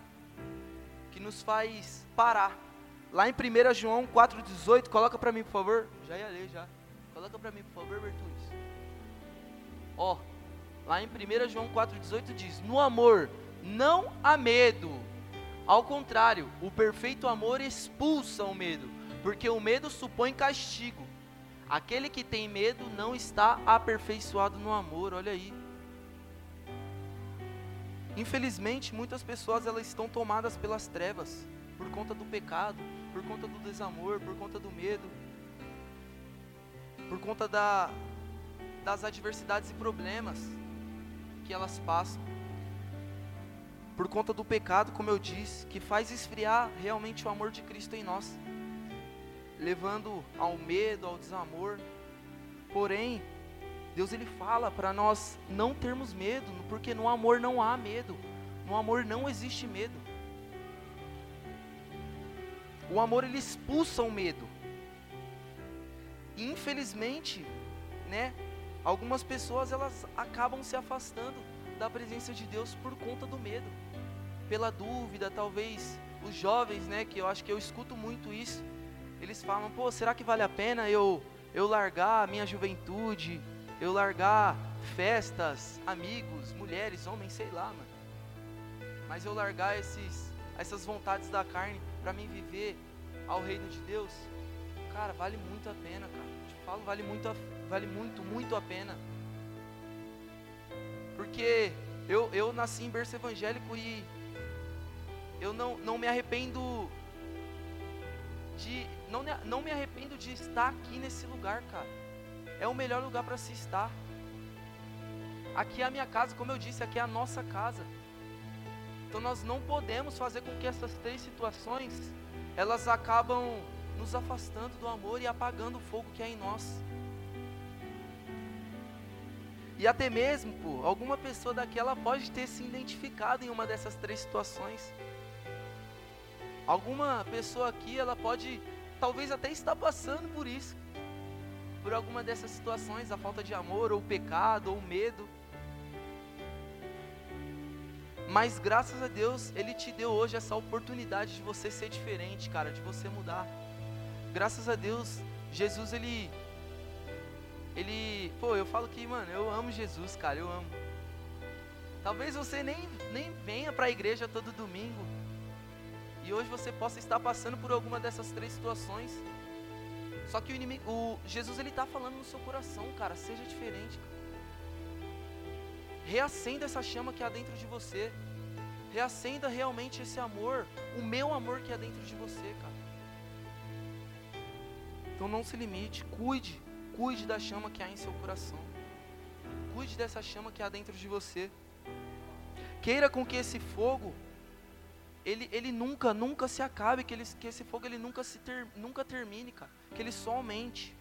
que nos faz parar. Lá em 1 João 4,18, coloca para mim, por favor. Já ia ler, já. Coloca para mim, por favor, Bertunes. Ó, lá em 1 João 4,18 diz: No amor não há medo. Ao contrário, o perfeito amor expulsa o medo, porque o medo supõe castigo. Aquele que tem medo não está aperfeiçoado no amor. Olha aí. Infelizmente, muitas pessoas elas estão tomadas pelas trevas por conta do pecado, por conta do desamor, por conta do medo, por conta da, das adversidades e problemas que elas passam. Por conta do pecado, como eu disse, que faz esfriar realmente o amor de Cristo em nós, levando ao medo, ao desamor. Porém, Deus ele fala para nós não termos medo, porque no amor não há medo. No amor não existe medo. O amor ele expulsa o medo. Infelizmente, né, algumas pessoas elas acabam se afastando da presença de Deus por conta do medo, pela dúvida, talvez os jovens, né, que eu acho que eu escuto muito isso, eles falam: "Pô, será que vale a pena eu eu largar a minha juventude, eu largar festas, amigos, mulheres, homens, sei lá, mano. Mas eu largar esses, essas vontades da carne para mim viver ao reino de Deus, cara, vale muito a pena, cara. Te falo, vale muito, a, vale muito, muito a pena. Porque eu, eu nasci em berço evangélico e eu não, não me arrependo de não, não me arrependo de estar aqui nesse lugar, cara é o melhor lugar para se estar. Aqui é a minha casa, como eu disse, aqui é a nossa casa. Então nós não podemos fazer com que essas três situações elas acabam nos afastando do amor e apagando o fogo que há em nós. E até mesmo, pô, alguma pessoa daquela pode ter se identificado em uma dessas três situações. Alguma pessoa aqui, ela pode talvez até estar passando por isso por alguma dessas situações, a falta de amor, ou pecado, ou medo. Mas graças a Deus, Ele te deu hoje essa oportunidade de você ser diferente, cara, de você mudar. Graças a Deus, Jesus, Ele, ele, pô, eu falo que, mano, eu amo Jesus, cara, eu amo. Talvez você nem, nem venha para a igreja todo domingo. E hoje você possa estar passando por alguma dessas três situações. Só que o inimigo, o Jesus ele tá falando no seu coração, cara, seja diferente. Cara. Reacenda essa chama que há dentro de você. Reacenda realmente esse amor, o meu amor que há dentro de você, cara. Então não se limite, cuide, cuide da chama que há em seu coração. Cuide dessa chama que há dentro de você. Queira com que esse fogo ele, ele nunca, nunca se acabe, que, ele, que esse fogo ele nunca, se ter, nunca termine, cara. Que ele só aumente.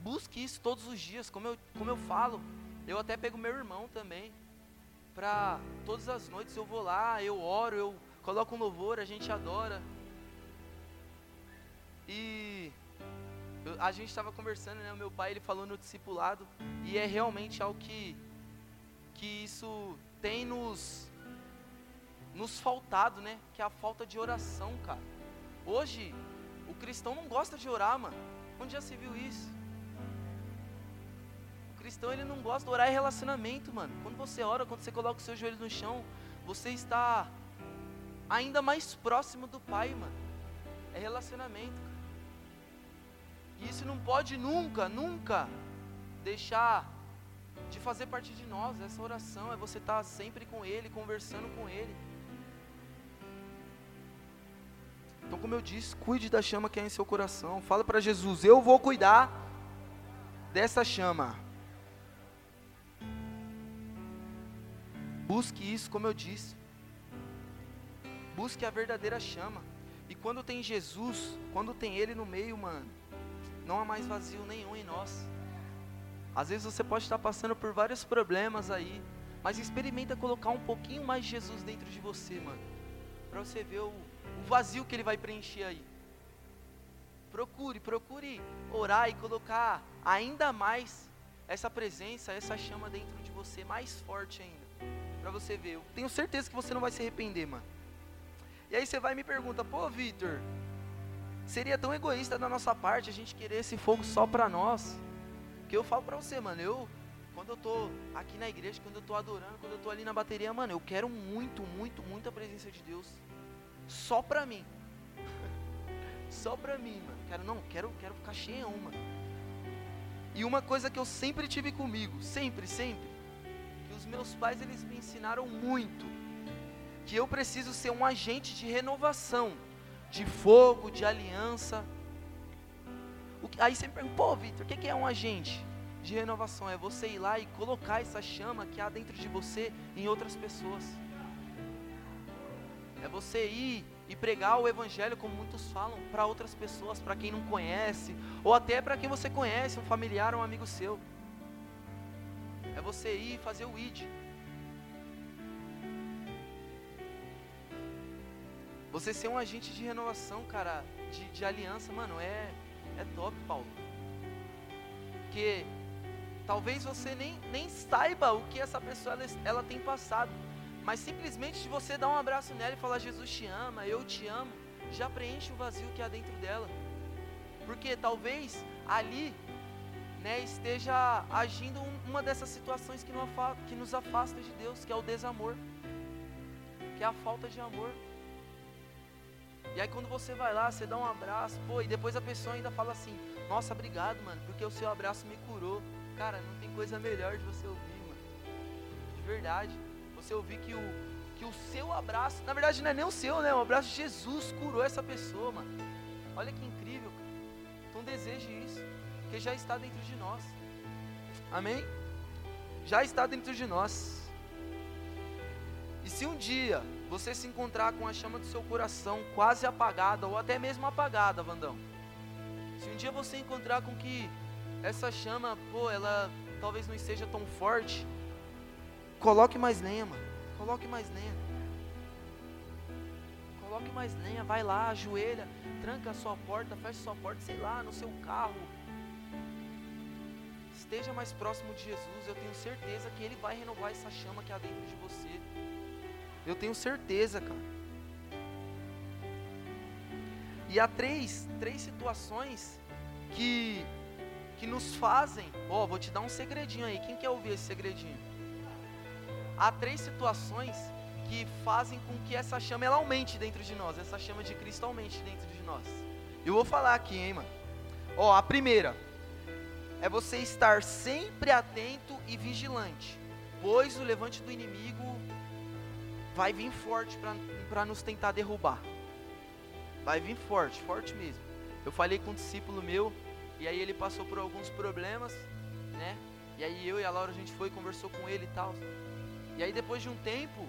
Busque isso todos os dias, como eu, como eu falo. Eu até pego meu irmão também. Pra todas as noites eu vou lá, eu oro, eu coloco um louvor, a gente adora. E eu, a gente estava conversando, né? O meu pai ele falou no discipulado e é realmente algo que que isso tem nos nos faltado, né? Que é a falta de oração, cara. Hoje, o cristão não gosta de orar, mano. Onde já se viu isso? O cristão, ele não gosta de orar é relacionamento, mano. Quando você ora, quando você coloca o seu joelho no chão, você está ainda mais próximo do Pai, mano. É relacionamento, cara. E isso não pode nunca, nunca deixar de fazer parte de nós. Essa oração é você estar sempre com Ele, conversando com Ele. Então, como eu disse, cuide da chama que é em seu coração. Fala para Jesus: Eu vou cuidar dessa chama. Busque isso, como eu disse. Busque a verdadeira chama. E quando tem Jesus, quando tem Ele no meio, mano, não há mais vazio nenhum em nós. Às vezes você pode estar passando por vários problemas aí, mas experimenta colocar um pouquinho mais de Jesus dentro de você, mano, para você ver o o vazio que ele vai preencher aí. Procure, procure orar e colocar ainda mais essa presença, essa chama dentro de você, mais forte ainda. Para você ver. Eu tenho certeza que você não vai se arrepender, mano. E aí você vai e me pergunta, pô, Vitor, seria tão egoísta da nossa parte a gente querer esse fogo só para nós? Que eu falo para você, mano, eu quando eu tô aqui na igreja, quando eu tô adorando, quando eu tô ali na bateria, mano, eu quero muito, muito, muito a presença de Deus só pra mim. só pra mim, mano. Quero, não, quero, quero ficar cheio, mano. E uma coisa que eu sempre tive comigo, sempre, sempre, que os meus pais eles me ensinaram muito, que eu preciso ser um agente de renovação, de fogo, de aliança. Que, aí você me pergunta, pô, Vitor, o que, que é um agente de renovação? É você ir lá e colocar essa chama que há dentro de você em outras pessoas. É você ir e pregar o evangelho, como muitos falam, para outras pessoas, para quem não conhece, ou até para quem você conhece, um familiar, um amigo seu. É você ir fazer o ID. Você ser um agente de renovação, cara, de, de aliança, mano, é, é top, Paulo. Porque talvez você nem, nem saiba o que essa pessoa ela, ela tem passado. Mas simplesmente de você dar um abraço nela e falar Jesus te ama, eu te amo, já preenche o vazio que há dentro dela. Porque talvez ali né, esteja agindo uma dessas situações que, que nos afasta de Deus, que é o desamor, que é a falta de amor. E aí quando você vai lá, você dá um abraço, pô, e depois a pessoa ainda fala assim, nossa, obrigado, mano, porque o seu abraço me curou. Cara, não tem coisa melhor de você ouvir, mano. De verdade. Você ouvir que o, que o seu abraço, na verdade não é nem o seu, né? O abraço de Jesus curou essa pessoa, mano. Olha que incrível, cara. Então deseje isso, porque já está dentro de nós. Amém? Já está dentro de nós. E se um dia você se encontrar com a chama do seu coração quase apagada, ou até mesmo apagada, Vandão. Se um dia você encontrar com que essa chama, pô, ela talvez não esteja tão forte, Coloque mais lenha, mano. Coloque mais lenha. Coloque mais lenha, vai lá, ajoelha, tranca a sua porta, fecha a sua porta, sei lá, no seu carro. Esteja mais próximo de Jesus, eu tenho certeza que Ele vai renovar essa chama que há dentro de você. Eu tenho certeza, cara. E há três, três situações que, que nos fazem. Ó, vou te dar um segredinho aí. Quem quer ouvir esse segredinho? Há três situações que fazem com que essa chama ela aumente dentro de nós, essa chama de Cristo aumente dentro de nós. Eu vou falar aqui, hein, mano. Ó, a primeira é você estar sempre atento e vigilante, pois o levante do inimigo vai vir forte para nos tentar derrubar. Vai vir forte, forte mesmo. Eu falei com um discípulo meu, e aí ele passou por alguns problemas, né? E aí eu e a Laura a gente foi conversou com ele e tal. E aí depois de um tempo,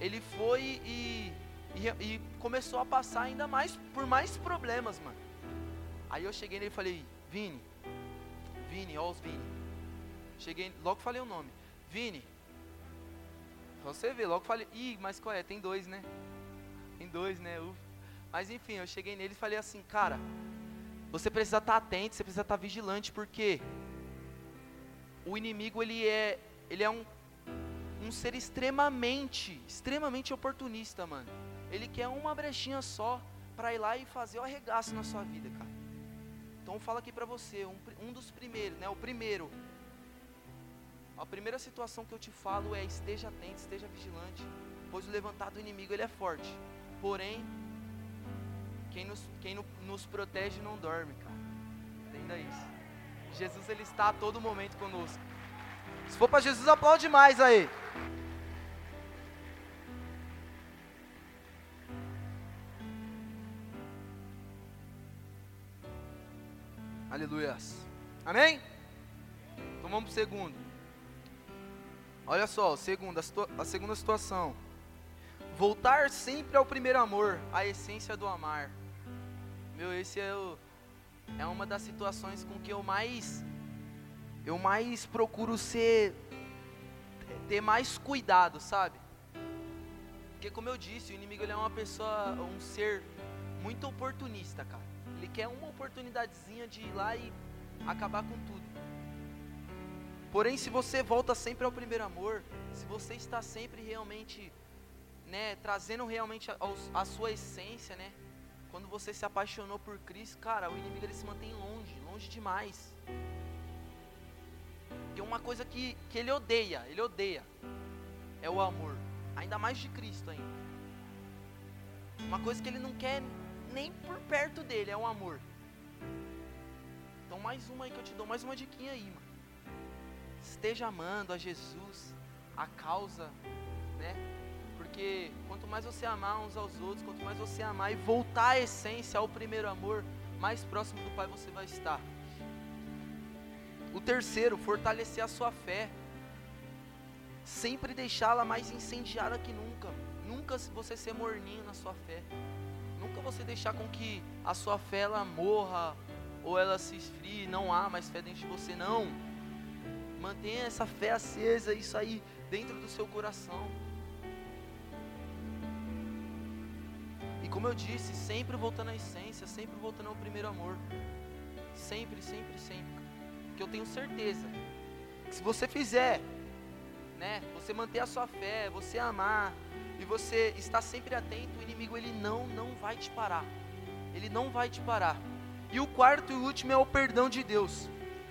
ele foi e, e, e começou a passar ainda mais por mais problemas, mano. Aí eu cheguei nele e falei, Vini, Vini, ó os Vini. Cheguei, logo falei o nome. Vini. Você vê, logo falei, ih, mas qual é? Tem dois, né? Tem dois, né? Uf. Mas enfim, eu cheguei nele e falei assim, cara, você precisa estar atento, você precisa estar vigilante, porque o inimigo ele é, ele é um, um ser extremamente, extremamente oportunista, mano. Ele quer uma brechinha só para ir lá e fazer o arregaço na sua vida, cara. Então fala aqui para você, um, um dos primeiros, né? O primeiro. A primeira situação que eu te falo é esteja atento, esteja vigilante, pois o levantado do inimigo ele é forte. Porém, quem nos, quem no, nos protege não dorme, cara. Entenda isso. Jesus ele está a todo momento conosco. Se for para Jesus, aplaude mais aí. Aleluias. Amém? Então vamos para o segundo. Olha só, segunda, a, segunda situação. Voltar sempre ao primeiro amor, a essência do amar. Meu, esse é, o, é uma das situações com que eu mais eu mais procuro ser ter mais cuidado, sabe? Porque como eu disse, o inimigo ele é uma pessoa, um ser muito oportunista, cara. Ele quer uma oportunidadezinha de ir lá e acabar com tudo. Porém, se você volta sempre ao primeiro amor, se você está sempre realmente, né, trazendo realmente a, a sua essência, né, quando você se apaixonou por Cristo, cara, o inimigo ele se mantém longe, longe demais. Tem uma coisa que, que ele odeia, ele odeia, é o amor, ainda mais de Cristo ainda. Uma coisa que ele não quer nem por perto dele, é o amor. Então mais uma aí que eu te dou, mais uma diquinha aí, mano. Esteja amando a Jesus, a causa, né? Porque quanto mais você amar uns aos outros, quanto mais você amar e voltar à essência, ao primeiro amor, mais próximo do Pai você vai estar. O terceiro, fortalecer a sua fé. Sempre deixá-la mais incendiada que nunca. Nunca você ser morninho na sua fé. Nunca você deixar com que a sua fé ela morra ou ela se esfrie, não há mais fé dentro de você, não. Mantenha essa fé acesa, isso aí dentro do seu coração. E como eu disse, sempre voltando à essência, sempre voltando ao primeiro amor. Sempre, sempre, sempre. Que eu tenho certeza que se você fizer, né, você manter a sua fé, você amar, e você está sempre atento, o inimigo ele não, não vai te parar. Ele não vai te parar. E o quarto e último é o perdão de Deus,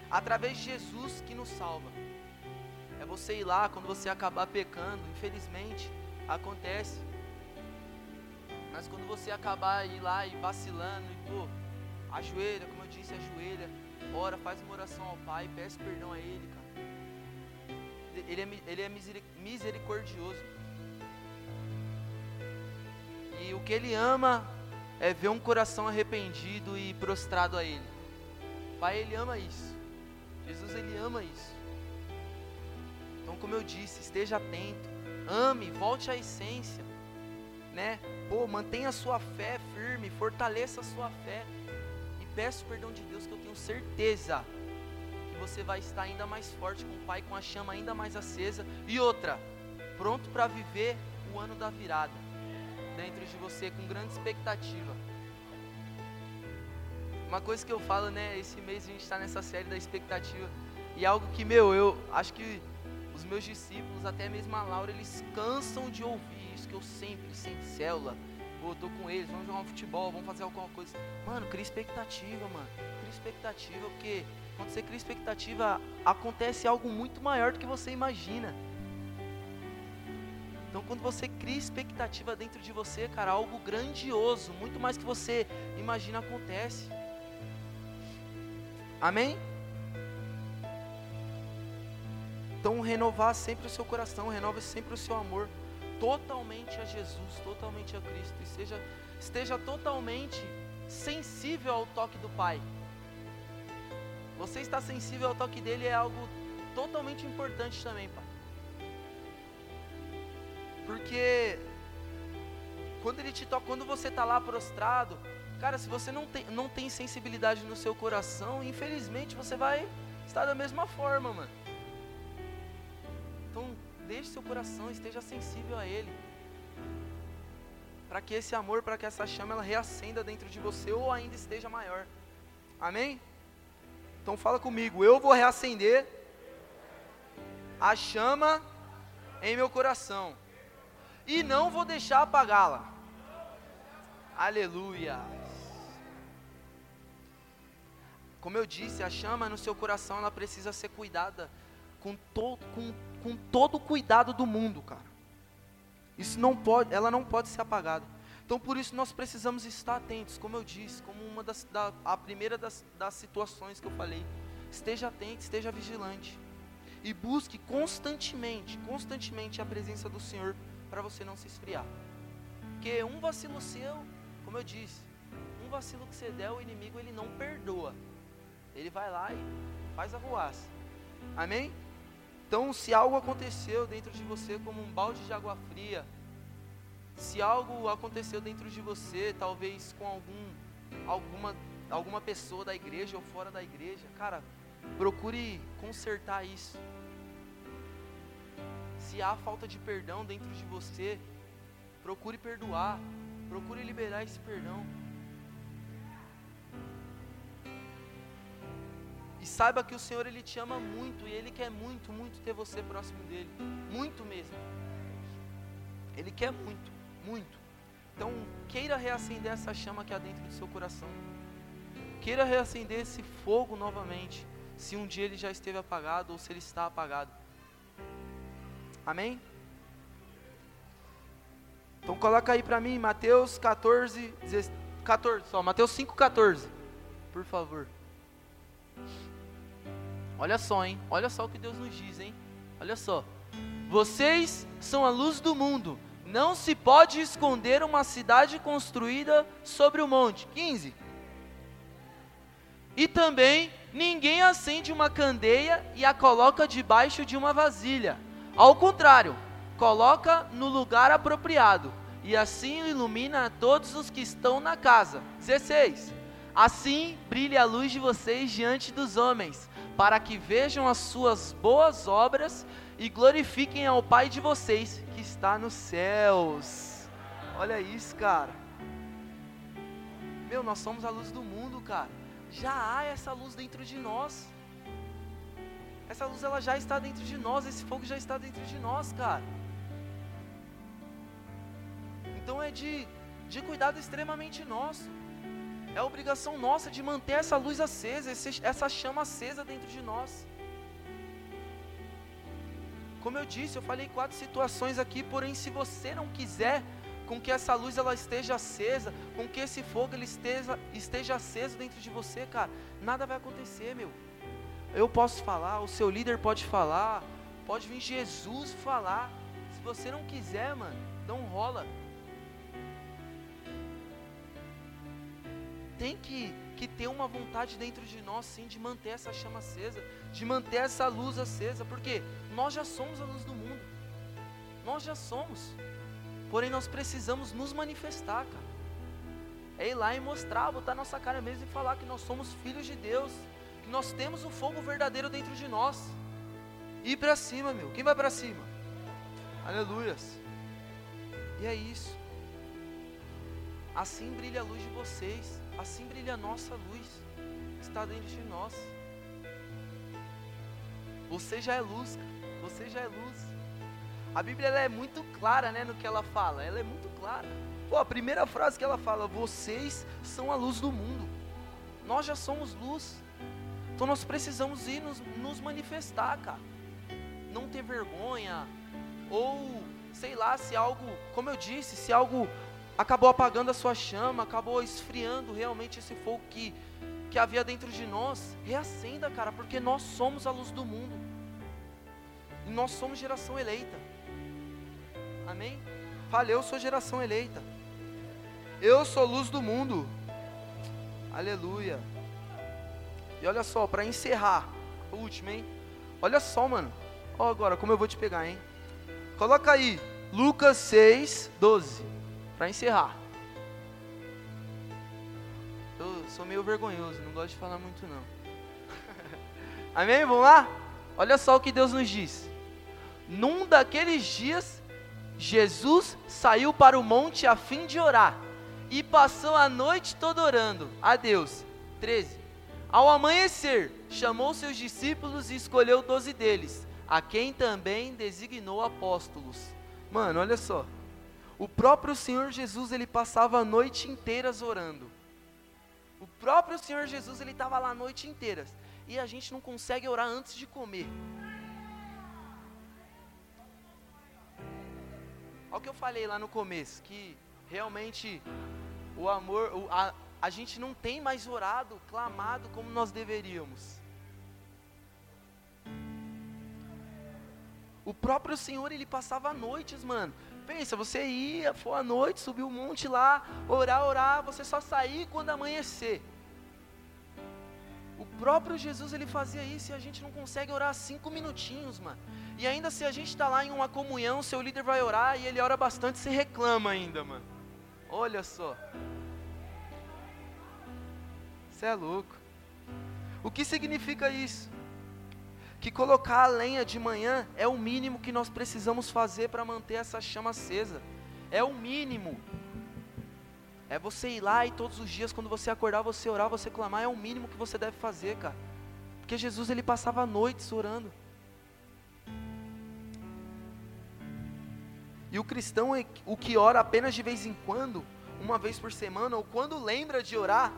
através de Jesus que nos salva. É você ir lá quando você acabar pecando, infelizmente acontece. Mas quando você acabar ir lá e vacilando, e pô, ajoelha, como eu disse, ajoelha, ora, faz uma oração ao Pai, peça perdão a Ele, cara. Ele é, ele é misericordioso. E o que ele ama é ver um coração arrependido e prostrado a ele. Pai, ele ama isso. Jesus, ele ama isso. Então, como eu disse, esteja atento, ame, volte à essência, né? Pô, mantenha a sua fé firme, fortaleça a sua fé e peça o perdão de Deus que eu tenho certeza que você vai estar ainda mais forte com o Pai, com a chama ainda mais acesa e outra, pronto para viver o ano da virada dentro de você com grande expectativa. Uma coisa que eu falo, né? Esse mês a gente está nessa série da expectativa. E algo que, meu, eu acho que os meus discípulos, até mesmo a Laura, eles cansam de ouvir isso que eu sempre, sem célula, Pô, tô com eles, vamos jogar um futebol, vamos fazer alguma coisa. Mano, cria expectativa, mano. Expectativa, porque quando você cria expectativa, acontece algo muito maior do que você imagina. Então, quando você cria expectativa dentro de você, cara, algo grandioso, muito mais que você imagina acontece. Amém? Então, renovar sempre o seu coração, renova sempre o seu amor, totalmente a Jesus, totalmente a Cristo, e seja, esteja totalmente sensível ao toque do Pai. Você estar sensível ao toque dele é algo totalmente importante também, Pai. Porque quando ele te toca, quando você está lá prostrado, cara, se você não tem, não tem sensibilidade no seu coração, infelizmente você vai estar da mesma forma, mano. Então, deixe seu coração, esteja sensível a Ele. Para que esse amor, para que essa chama, ela reacenda dentro de você ou ainda esteja maior. Amém? Então fala comigo, eu vou reacender a chama em meu coração. E não vou deixar apagá-la. Aleluia. Como eu disse, a chama no seu coração, ela precisa ser cuidada com, to, com, com todo o cuidado do mundo, cara. Isso não pode, ela não pode ser apagada. Então por isso nós precisamos estar atentos, como eu disse, como uma das da, a primeira das, das situações que eu falei. Esteja atento, esteja vigilante. E busque constantemente, constantemente a presença do Senhor para você não se esfriar. Porque um vacilo seu, como eu disse, um vacilo que você der, o inimigo ele não perdoa. Ele vai lá e faz a ruaça. Amém? Então, se algo aconteceu dentro de você como um balde de água fria, se algo aconteceu dentro de você, talvez com algum alguma alguma pessoa da igreja ou fora da igreja, cara, procure consertar isso. Se há falta de perdão dentro de você, procure perdoar, procure liberar esse perdão. E saiba que o Senhor ele te ama muito e ele quer muito, muito ter você próximo dele, muito mesmo. Ele quer muito, muito. Então, queira reacender essa chama que há dentro do seu coração. Queira reacender esse fogo novamente, se um dia ele já esteve apagado ou se ele está apagado. Amém? Então coloca aí para mim Mateus 14, 14 só, Mateus 5, 14, por favor. Olha só, hein? Olha só o que Deus nos diz, hein? Olha só. Vocês são a luz do mundo. Não se pode esconder uma cidade construída sobre o monte. 15. E também ninguém acende uma candeia e a coloca debaixo de uma vasilha. Ao contrário, coloca no lugar apropriado e assim ilumina a todos os que estão na casa. 16. Assim brilhe a luz de vocês diante dos homens para que vejam as suas boas obras e glorifiquem ao Pai de vocês que está nos céus. Olha isso, cara. Meu, nós somos a luz do mundo, cara. Já há essa luz dentro de nós. Essa luz ela já está dentro de nós, esse fogo já está dentro de nós, cara. Então é de, de cuidado extremamente nosso. É obrigação nossa de manter essa luz acesa, essa chama acesa dentro de nós. Como eu disse, eu falei quatro situações aqui, porém se você não quiser com que essa luz ela esteja acesa, com que esse fogo ele esteja, esteja aceso dentro de você, cara, nada vai acontecer, meu. Eu posso falar, o seu líder pode falar, pode vir Jesus falar. Se você não quiser, mano, não rola. Tem que, que ter uma vontade dentro de nós, sim, de manter essa chama acesa, de manter essa luz acesa, porque nós já somos a luz do mundo, nós já somos, porém nós precisamos nos manifestar, cara. É ir lá e mostrar, botar nossa cara mesmo e falar que nós somos filhos de Deus, que nós temos o fogo verdadeiro dentro de nós. Ir para cima, meu. Quem vai para cima? Aleluias. E é isso. Assim brilha a luz de vocês, assim brilha a nossa luz, que está dentro de nós. Você já é luz, você já é luz. A Bíblia é muito clara, né, no que ela fala. Ela é muito clara. Pô, a primeira frase que ela fala: "Vocês são a luz do mundo". Nós já somos luz. Então nós precisamos ir nos, nos manifestar, cara. Não ter vergonha ou sei lá, se algo, como eu disse, se algo acabou apagando a sua chama, acabou esfriando realmente esse fogo que que havia dentro de nós, reacenda, cara, porque nós somos a luz do mundo. E nós somos geração eleita. Amém? Fale, eu sou geração eleita. Eu sou luz do mundo. Aleluia. E olha só, para encerrar, o último, hein? Olha só, mano. Agora como eu vou te pegar, hein? Coloca aí, Lucas 6, 12. Para encerrar. Eu sou meio vergonhoso, não gosto de falar muito não. [laughs] Amém? Vamos lá? Olha só o que Deus nos diz. Num daqueles dias, Jesus saiu para o monte a fim de orar e passou a noite toda orando a Deus. 13. Ao amanhecer, chamou seus discípulos e escolheu doze deles, a quem também designou apóstolos. Mano, olha só. O próprio Senhor Jesus, ele passava a noite inteira orando. O próprio Senhor Jesus, ele estava lá a noite inteira. E a gente não consegue orar antes de comer. Olha o que eu falei lá no começo, que realmente o amor, o, a, a gente não tem mais orado, clamado como nós deveríamos. O próprio Senhor, ele passava noites, mano. Pensa, você ia, foi à noite, subiu o monte lá, orar, orar, você só sair quando amanhecer. O próprio Jesus, ele fazia isso e a gente não consegue orar cinco minutinhos, mano. E ainda se a gente está lá em uma comunhão, seu líder vai orar e ele ora bastante, você reclama ainda, mano. Olha só. Você é louco. O que significa isso? Que colocar a lenha de manhã é o mínimo que nós precisamos fazer para manter essa chama acesa. É o mínimo. É você ir lá e todos os dias, quando você acordar, você orar, você clamar, é o mínimo que você deve fazer, cara. Porque Jesus ele passava noites orando. E o cristão, é o que ora apenas de vez em quando, uma vez por semana, ou quando lembra de orar,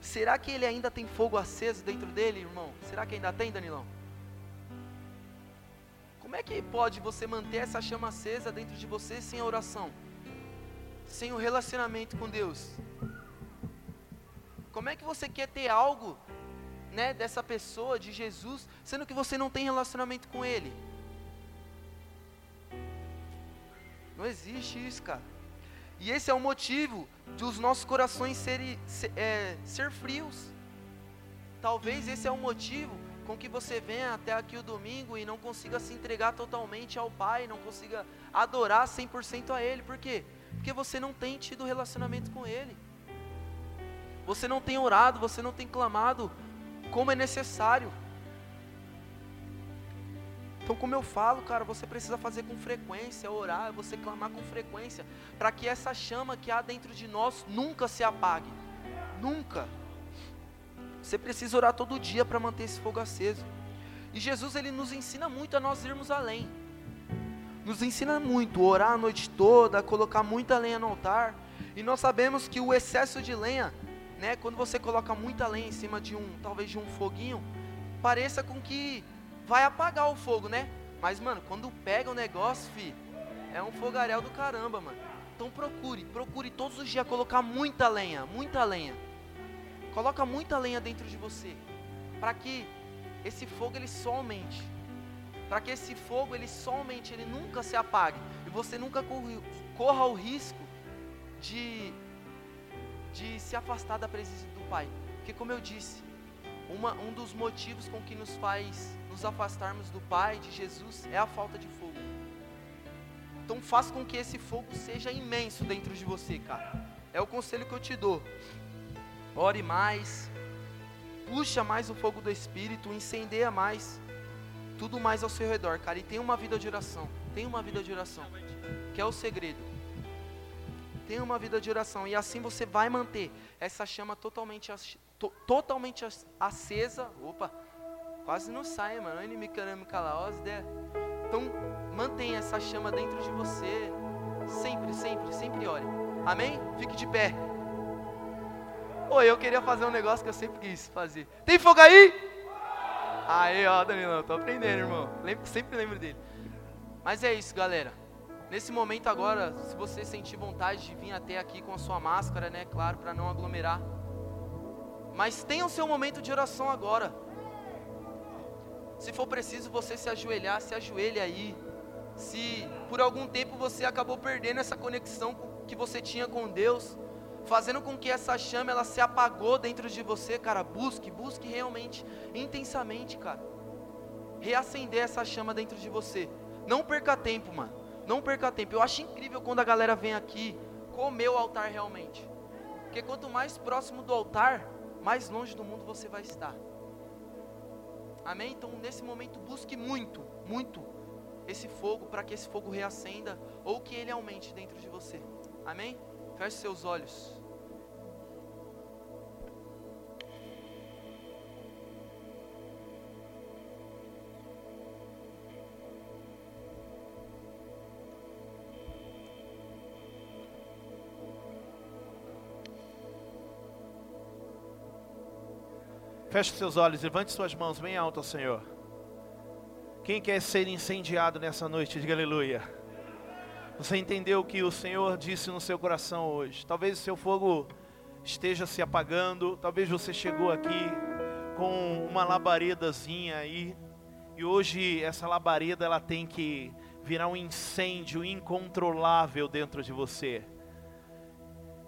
será que ele ainda tem fogo aceso dentro dele, irmão? Será que ainda tem, Danilão? Como é que pode você manter essa chama acesa dentro de você sem a oração? Sem o relacionamento com Deus? Como é que você quer ter algo, né, dessa pessoa, de Jesus, sendo que você não tem relacionamento com Ele? Não existe isso, cara. E esse é o motivo dos nossos corações serem, ser, é, ser frios. Talvez esse é o motivo com que você venha até aqui o domingo e não consiga se entregar totalmente ao Pai, não consiga adorar 100% a Ele. Por quê? Porque você não tem tido relacionamento com Ele. Você não tem orado, você não tem clamado como é necessário. Então, como eu falo, cara, você precisa fazer com frequência, orar, você clamar com frequência, para que essa chama que há dentro de nós nunca se apague. Nunca. Você precisa orar todo dia para manter esse fogo aceso. E Jesus ele nos ensina muito a nós irmos além. Nos ensina muito, orar a noite toda, colocar muita lenha no altar. E nós sabemos que o excesso de lenha, né, quando você coloca muita lenha em cima de um, talvez de um foguinho, pareça com que vai apagar o fogo, né? Mas, mano, quando pega o negócio, fi, é um fogaréu do caramba, mano. Então procure, procure todos os dias colocar muita lenha, muita lenha. Coloca muita lenha dentro de você, para que esse fogo ele só aumente. Para que esse fogo ele só aumente, ele nunca se apague e você nunca corra o risco de de se afastar da presença do Pai. Porque como eu disse, uma, um dos motivos com que nos faz nos afastarmos do Pai, de Jesus, é a falta de fogo. Então faz com que esse fogo seja imenso dentro de você, cara. É o conselho que eu te dou. Ore mais, puxa mais o fogo do Espírito, incendeia mais, tudo mais ao seu redor, cara. E tem uma vida de oração, tem uma vida de oração, que é o segredo. Tenha uma vida de oração e assim você vai manter essa chama totalmente to, totalmente acesa. Opa, quase não sai, mano. Ele me calar, Então, mantenha essa chama dentro de você. Sempre, sempre, sempre ore. Amém? Fique de pé. Oi, eu queria fazer um negócio que eu sempre quis fazer. Tem fogo aí? Aí, ó, Danilão, tô aprendendo, irmão. Lembro, sempre lembro dele. Mas é isso, galera. Nesse momento agora, se você sentir vontade de vir até aqui com a sua máscara, né, claro, para não aglomerar. Mas tenha o seu momento de oração agora. Se for preciso você se ajoelhar, se ajoelhe aí. Se por algum tempo você acabou perdendo essa conexão que você tinha com Deus, fazendo com que essa chama ela se apagou dentro de você, cara, busque, busque realmente, intensamente, cara. Reacender essa chama dentro de você. Não perca tempo, mano. Não perca tempo. Eu acho incrível quando a galera vem aqui comer o altar realmente. Porque quanto mais próximo do altar, mais longe do mundo você vai estar. Amém? Então, nesse momento, busque muito, muito esse fogo para que esse fogo reacenda ou que ele aumente dentro de você. Amém? Feche seus olhos. Feche seus olhos, levante suas mãos bem alto ao Senhor. Quem quer ser incendiado nessa noite? Diga aleluia. Você entendeu o que o Senhor disse no seu coração hoje? Talvez o seu fogo esteja se apagando, talvez você chegou aqui com uma labaredazinha aí, e hoje essa labareda ela tem que virar um incêndio incontrolável dentro de você.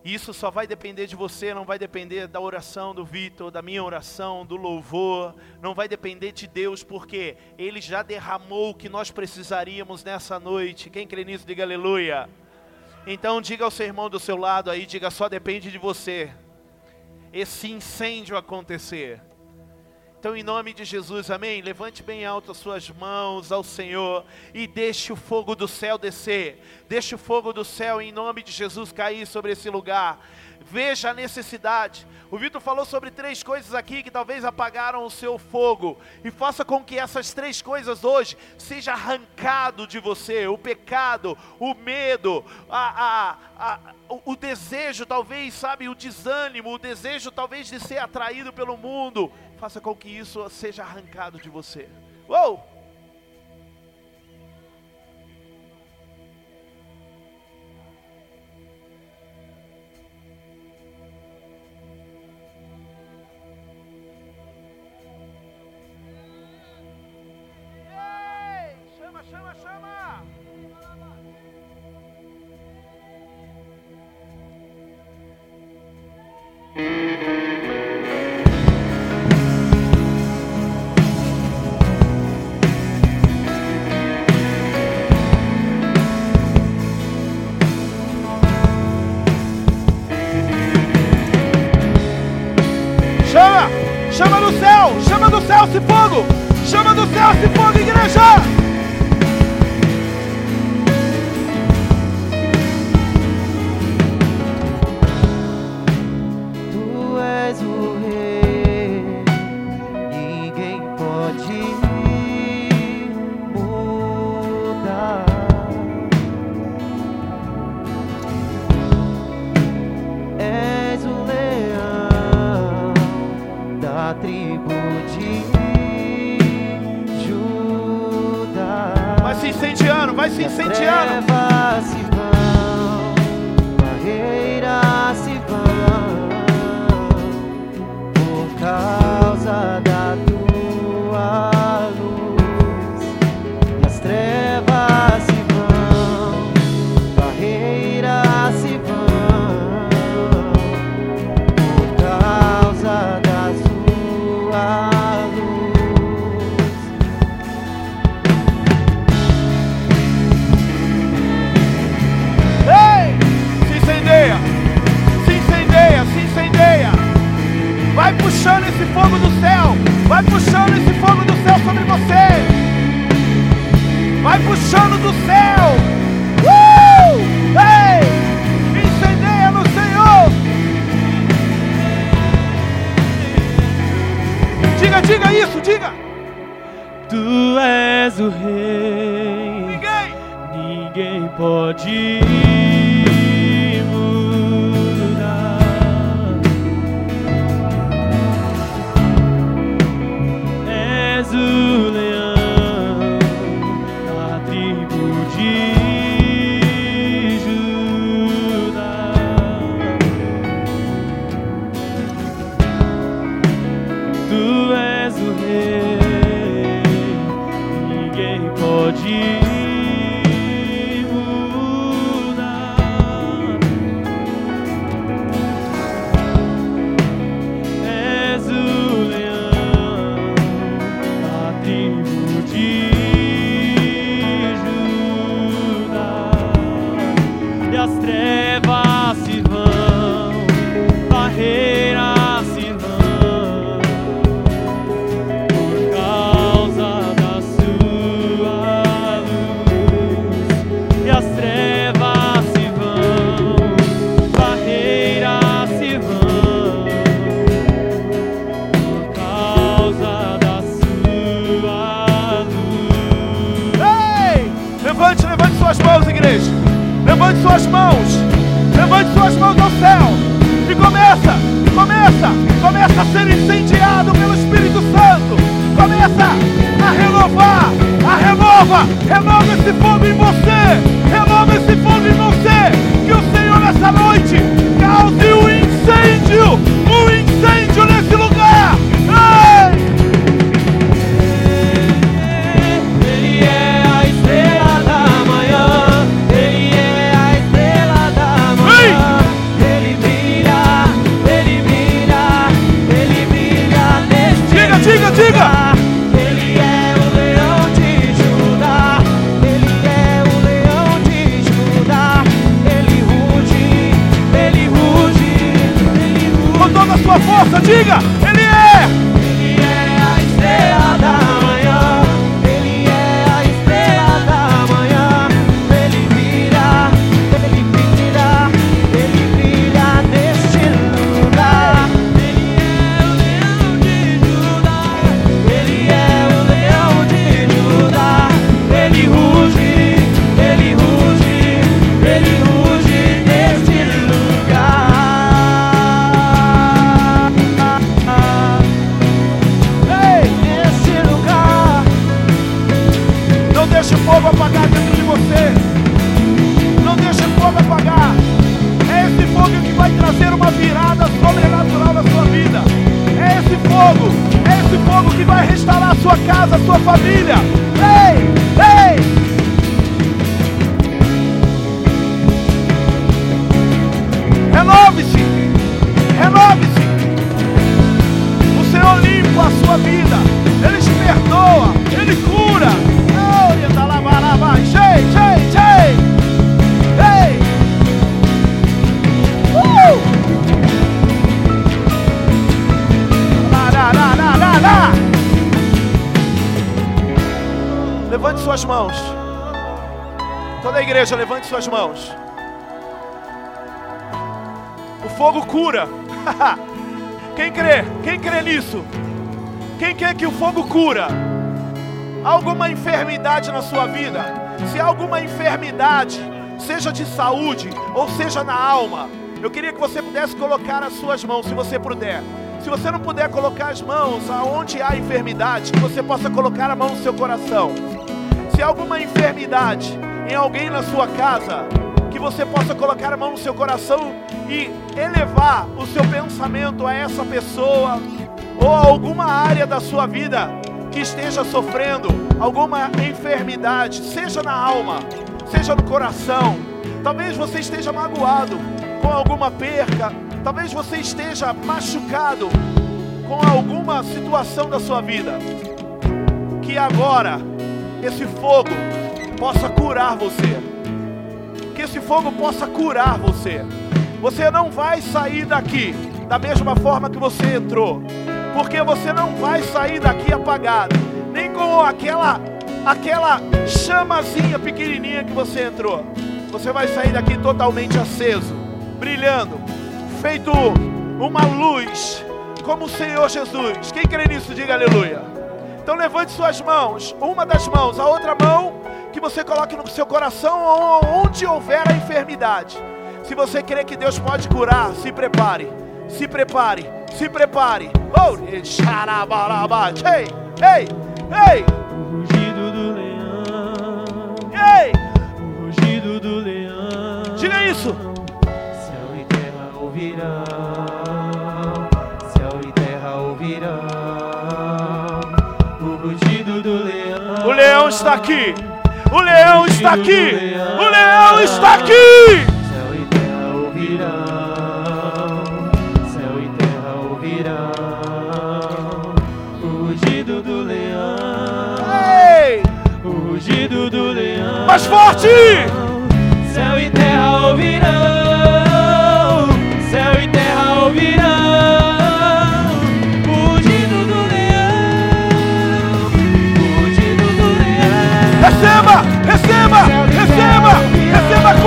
Isso só vai depender de você, não vai depender da oração do Vitor, da minha oração, do louvor, não vai depender de Deus, porque Ele já derramou o que nós precisaríamos nessa noite. Quem crê nisso, diga aleluia. Então diga ao seu irmão do seu lado aí, diga só depende de você. Esse incêndio acontecer. Então, em nome de Jesus, amém? Levante bem alto as suas mãos ao Senhor e deixe o fogo do céu descer. Deixe o fogo do céu, em nome de Jesus, cair sobre esse lugar. Veja a necessidade. O Vitor falou sobre três coisas aqui que talvez apagaram o seu fogo. E faça com que essas três coisas hoje seja arrancado de você: o pecado, o medo, a, a, a, o, o desejo, talvez, sabe, o desânimo, o desejo talvez de ser atraído pelo mundo faça com que isso seja arrancado de você. Uou! Suas mãos. O fogo cura. [laughs] Quem crê? Quem crê nisso? Quem quer que o fogo cura? Alguma enfermidade na sua vida? Se alguma enfermidade, seja de saúde ou seja na alma, eu queria que você pudesse colocar as suas mãos, se você puder. Se você não puder colocar as mãos aonde há enfermidade, que você possa colocar a mão no seu coração. Se alguma enfermidade em alguém na sua casa, que você possa colocar a mão no seu coração e elevar o seu pensamento a essa pessoa ou a alguma área da sua vida que esteja sofrendo alguma enfermidade, seja na alma, seja no coração. Talvez você esteja magoado com alguma perca, talvez você esteja machucado com alguma situação da sua vida. Que agora esse fogo possa curar você. Que esse fogo possa curar você. Você não vai sair daqui da mesma forma que você entrou, porque você não vai sair daqui apagado, nem com aquela aquela chamazinha pequenininha que você entrou. Você vai sair daqui totalmente aceso, brilhando, feito uma luz, como o Senhor Jesus. Quem crê nisso, diga aleluia. Então levante suas mãos, uma das mãos, a outra mão que você coloque no seu coração onde houver a enfermidade. Se você crê que Deus pode curar, se prepare, se prepare, se prepare. Oh, ei, ei, ei, O rugido do leão, ei, o rugido do leão. diga isso. Céu e terra ouvirão, céu e terra ouvirão. O rugido do leão. O leão está aqui, o leão está aqui, o leão está aqui. Céu e terra ouvirão, céu e terra ouvirão. O rugido do leão, Ei, o rugido do leão. mais forte. Céu e terra ouvirão.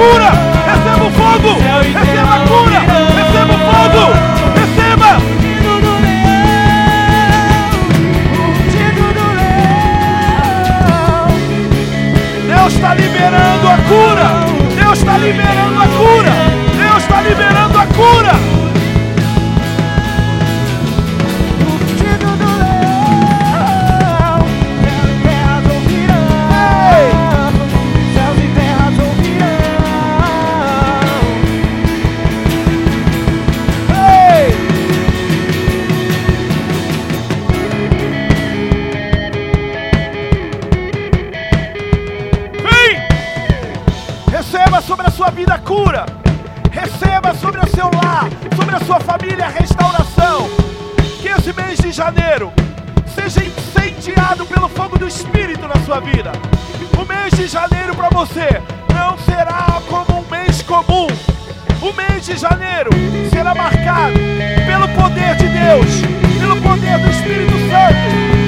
cura, receba o fogo, receba a cura, receba o fogo, receba. Deus está liberando a cura, Deus está liberando. cura. Receba sobre o seu lar, sobre a sua família a restauração. Que esse mês de janeiro seja incendiado pelo fogo do Espírito na sua vida. O mês de janeiro para você não será como um mês comum. O mês de janeiro será marcado pelo poder de Deus, pelo poder do Espírito Santo.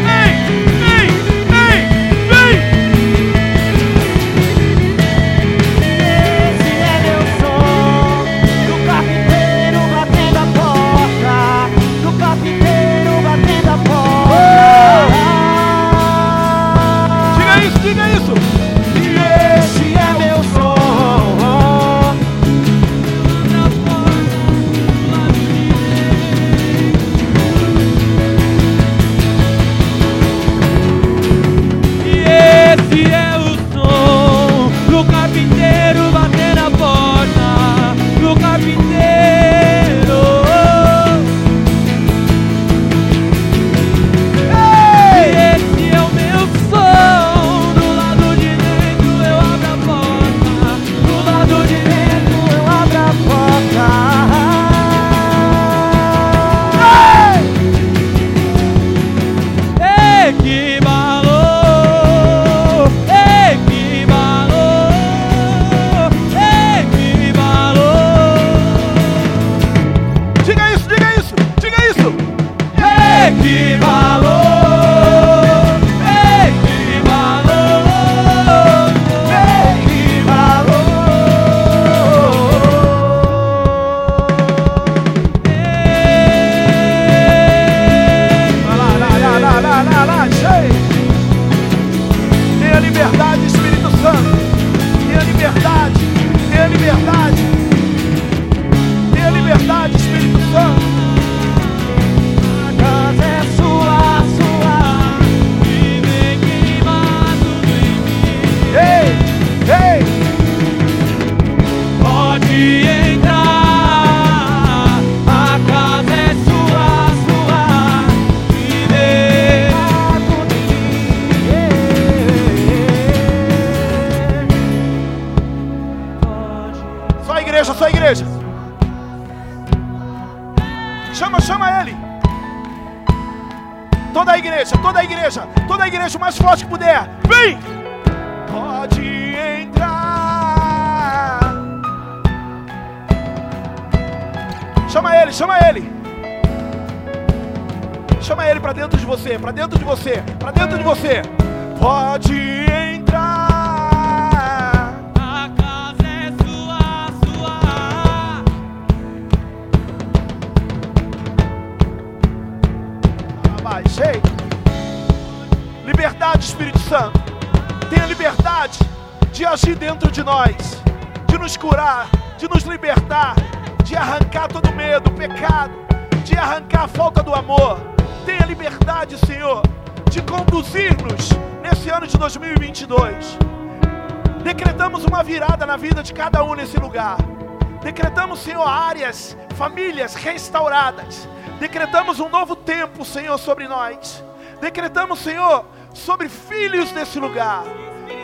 Senhor, sobre nós. Decretamos, Senhor, sobre filhos desse lugar,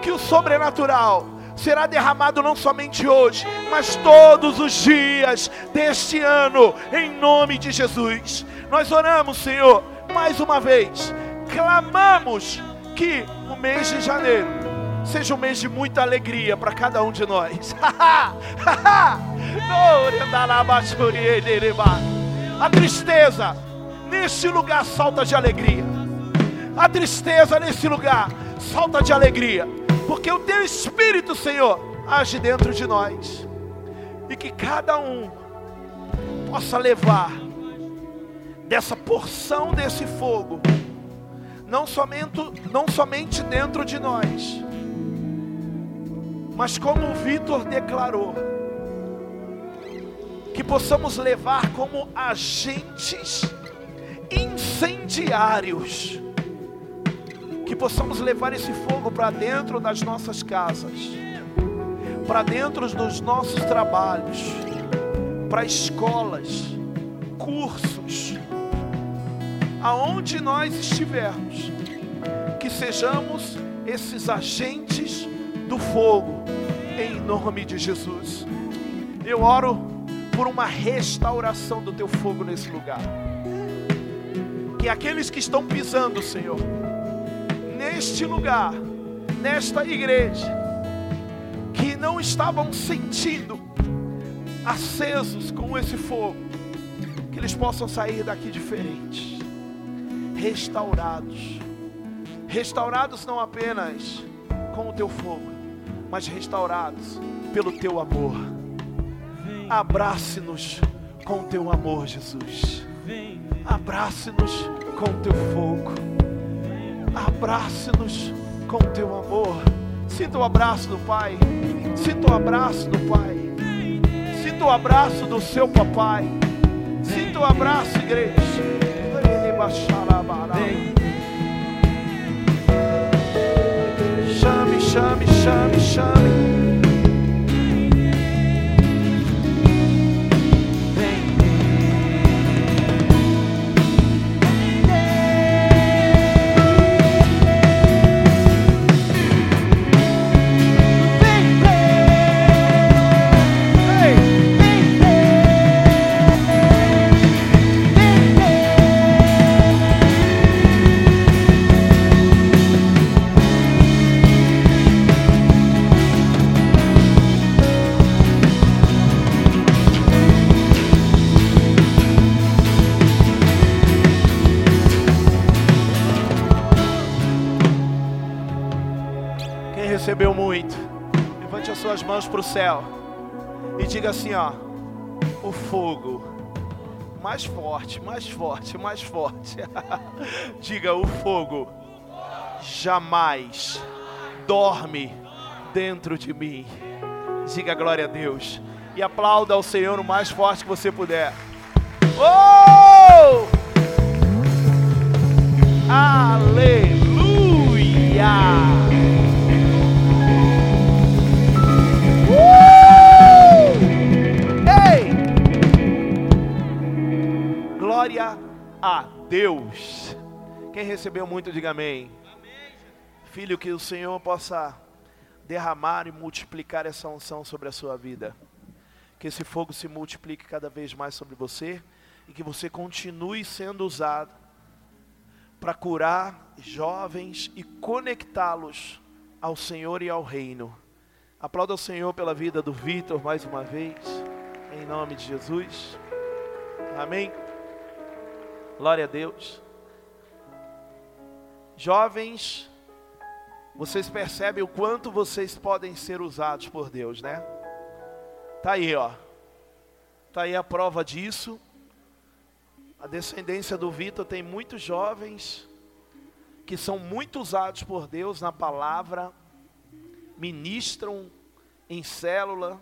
que o sobrenatural será derramado não somente hoje, mas todos os dias deste ano, em nome de Jesus. Nós oramos, Senhor, mais uma vez, clamamos que o mês de janeiro seja um mês de muita alegria para cada um de nós. [laughs] A tristeza nesse lugar salta de alegria. A tristeza nesse lugar salta de alegria, porque o teu Espírito, Senhor, age dentro de nós. E que cada um possa levar dessa porção desse fogo, não somente, não somente dentro de nós, mas como o Vitor declarou, que possamos levar como agentes incendiários, que possamos levar esse fogo para dentro das nossas casas, para dentro dos nossos trabalhos, para escolas, cursos, aonde nós estivermos, que sejamos esses agentes do fogo, em nome de Jesus. Eu oro por uma restauração do teu fogo nesse lugar. Que aqueles que estão pisando, Senhor, neste lugar, nesta igreja, que não estavam sentindo acesos com esse fogo, que eles possam sair daqui diferentes, restaurados. Restaurados não apenas com o teu fogo, mas restaurados pelo teu amor. Abrace-nos com o teu amor, Jesus. Abrace-nos com teu fogo. Abrace-nos com teu amor. Sinta o abraço do Pai. Sinta o abraço do Pai. Sinta o abraço do seu papai. Sinta o abraço, igreja. Chame, chame, chame, chame. Recebeu muito, levante as suas mãos para o céu e diga assim: ó, o fogo, mais forte, mais forte, mais forte. [laughs] diga: o fogo jamais dorme dentro de mim. Diga glória a Deus e aplauda ao Senhor o mais forte que você puder. Oh! Aleluia! A Deus. Quem recebeu muito, diga amém. Filho, que o Senhor possa derramar e multiplicar essa unção sobre a sua vida. Que esse fogo se multiplique cada vez mais sobre você e que você continue sendo usado para curar jovens e conectá-los ao Senhor e ao reino. Aplauda o Senhor pela vida do Vitor mais uma vez, em nome de Jesus. Amém. Glória a Deus. Jovens, vocês percebem o quanto vocês podem ser usados por Deus, né? Tá aí, ó. Tá aí a prova disso. A descendência do Vitor tem muitos jovens que são muito usados por Deus na palavra, ministram em célula,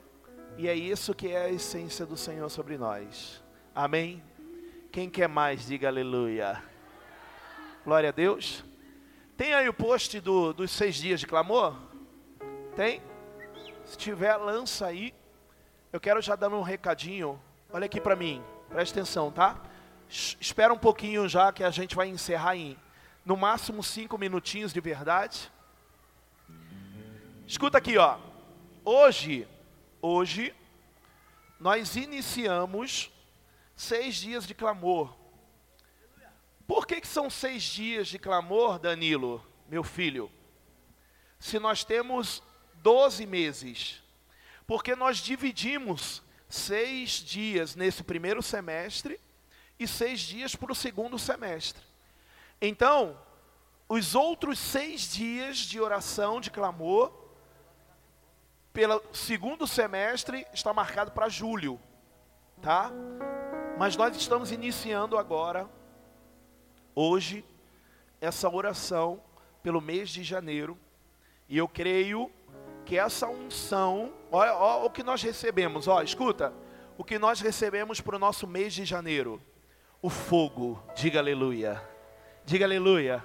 e é isso que é a essência do Senhor sobre nós. Amém? Quem quer mais, diga aleluia. Glória a Deus. Tem aí o post do, dos seis dias de clamor? Tem? Se tiver, lança aí. Eu quero já dar um recadinho. Olha aqui para mim, presta atenção, tá? Espera um pouquinho já que a gente vai encerrar em no máximo cinco minutinhos de verdade. Escuta aqui, ó. Hoje, hoje, nós iniciamos seis dias de clamor. Por que, que são seis dias de clamor, Danilo, meu filho? Se nós temos 12 meses. Porque nós dividimos seis dias nesse primeiro semestre e seis dias para o segundo semestre. Então, os outros seis dias de oração, de clamor, pelo segundo semestre, está marcado para julho, tá? Mas nós estamos iniciando agora, hoje, essa oração pelo mês de janeiro, e eu creio que essa unção, olha, olha o que nós recebemos, ó, escuta, o que nós recebemos para o nosso mês de janeiro, o fogo, diga aleluia, diga aleluia.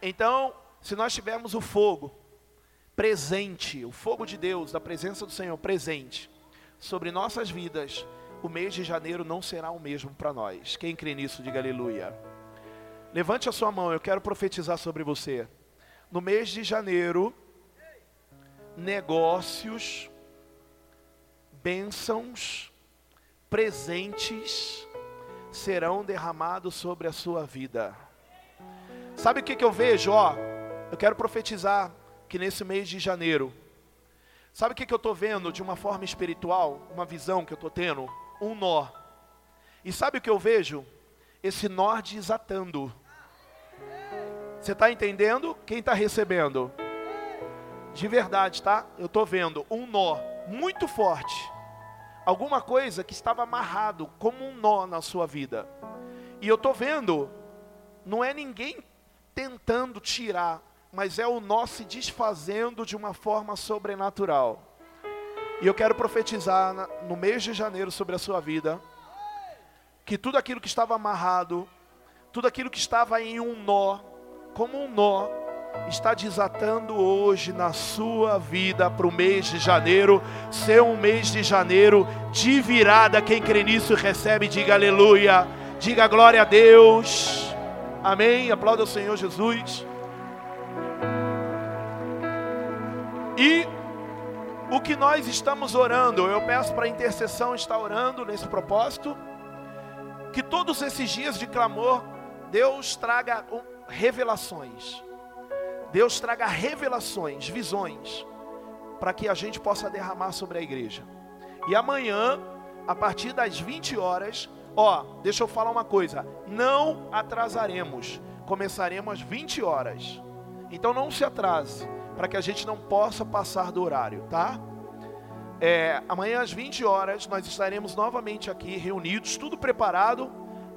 Então, se nós tivermos o fogo presente, o fogo de Deus, da presença do Senhor presente sobre nossas vidas, o mês de janeiro não será o mesmo para nós. Quem crê nisso, diga aleluia. Levante a sua mão, eu quero profetizar sobre você. No mês de janeiro, negócios, bênçãos, presentes serão derramados sobre a sua vida. Sabe o que, que eu vejo? Ó, eu quero profetizar que nesse mês de janeiro, sabe o que, que eu estou vendo de uma forma espiritual, uma visão que eu estou tendo? Um nó. E sabe o que eu vejo? Esse nó desatando. Você está entendendo? Quem está recebendo? De verdade, tá? Eu estou vendo um nó muito forte. Alguma coisa que estava amarrado como um nó na sua vida. E eu estou vendo, não é ninguém tentando tirar, mas é o nó se desfazendo de uma forma sobrenatural. E eu quero profetizar no mês de janeiro sobre a sua vida, que tudo aquilo que estava amarrado, tudo aquilo que estava em um nó, como um nó, está desatando hoje na sua vida para o mês de janeiro, ser um mês de janeiro de virada. Quem crê nisso recebe, diga aleluia, diga glória a Deus, amém. Aplauda o Senhor Jesus. E o que nós estamos orando, eu peço para a intercessão estar orando nesse propósito, que todos esses dias de clamor, Deus traga revelações. Deus traga revelações, visões, para que a gente possa derramar sobre a igreja. E amanhã, a partir das 20 horas, ó, deixa eu falar uma coisa, não atrasaremos, começaremos às 20 horas. Então não se atrase, para que a gente não possa passar do horário, tá? É, amanhã às 20 horas nós estaremos novamente aqui reunidos, tudo preparado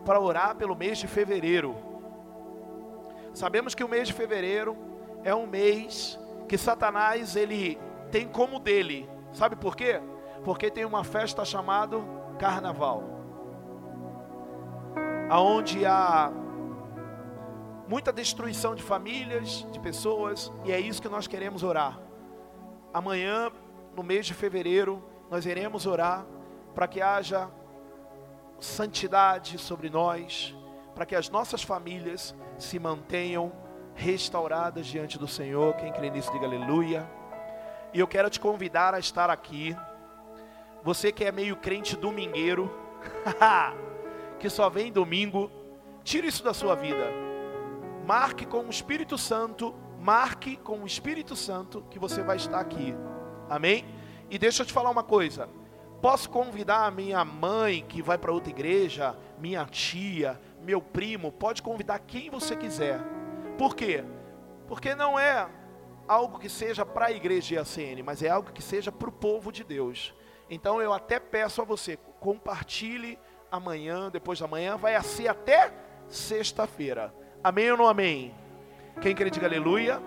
para orar pelo mês de fevereiro. Sabemos que o mês de fevereiro é um mês que Satanás ele tem como dele. Sabe por quê? Porque tem uma festa chamada Carnaval. Aonde há muita destruição de famílias, de pessoas, e é isso que nós queremos orar. Amanhã, no mês de fevereiro, nós iremos orar para que haja santidade sobre nós, para que as nossas famílias se mantenham restauradas diante do Senhor. Quem crê nisso, diga aleluia. E eu quero te convidar a estar aqui. Você que é meio crente domingueiro, [laughs] que só vem domingo, tire isso da sua vida marque com o Espírito Santo, marque com o Espírito Santo que você vai estar aqui. Amém? E deixa eu te falar uma coisa. Posso convidar a minha mãe que vai para outra igreja, minha tia, meu primo, pode convidar quem você quiser. Por quê? Porque não é algo que seja para a igreja IACN, mas é algo que seja para o povo de Deus. Então eu até peço a você, compartilhe amanhã, depois da manhã, vai ser até sexta-feira. Amém ou não amém? Quem quer diga aleluia?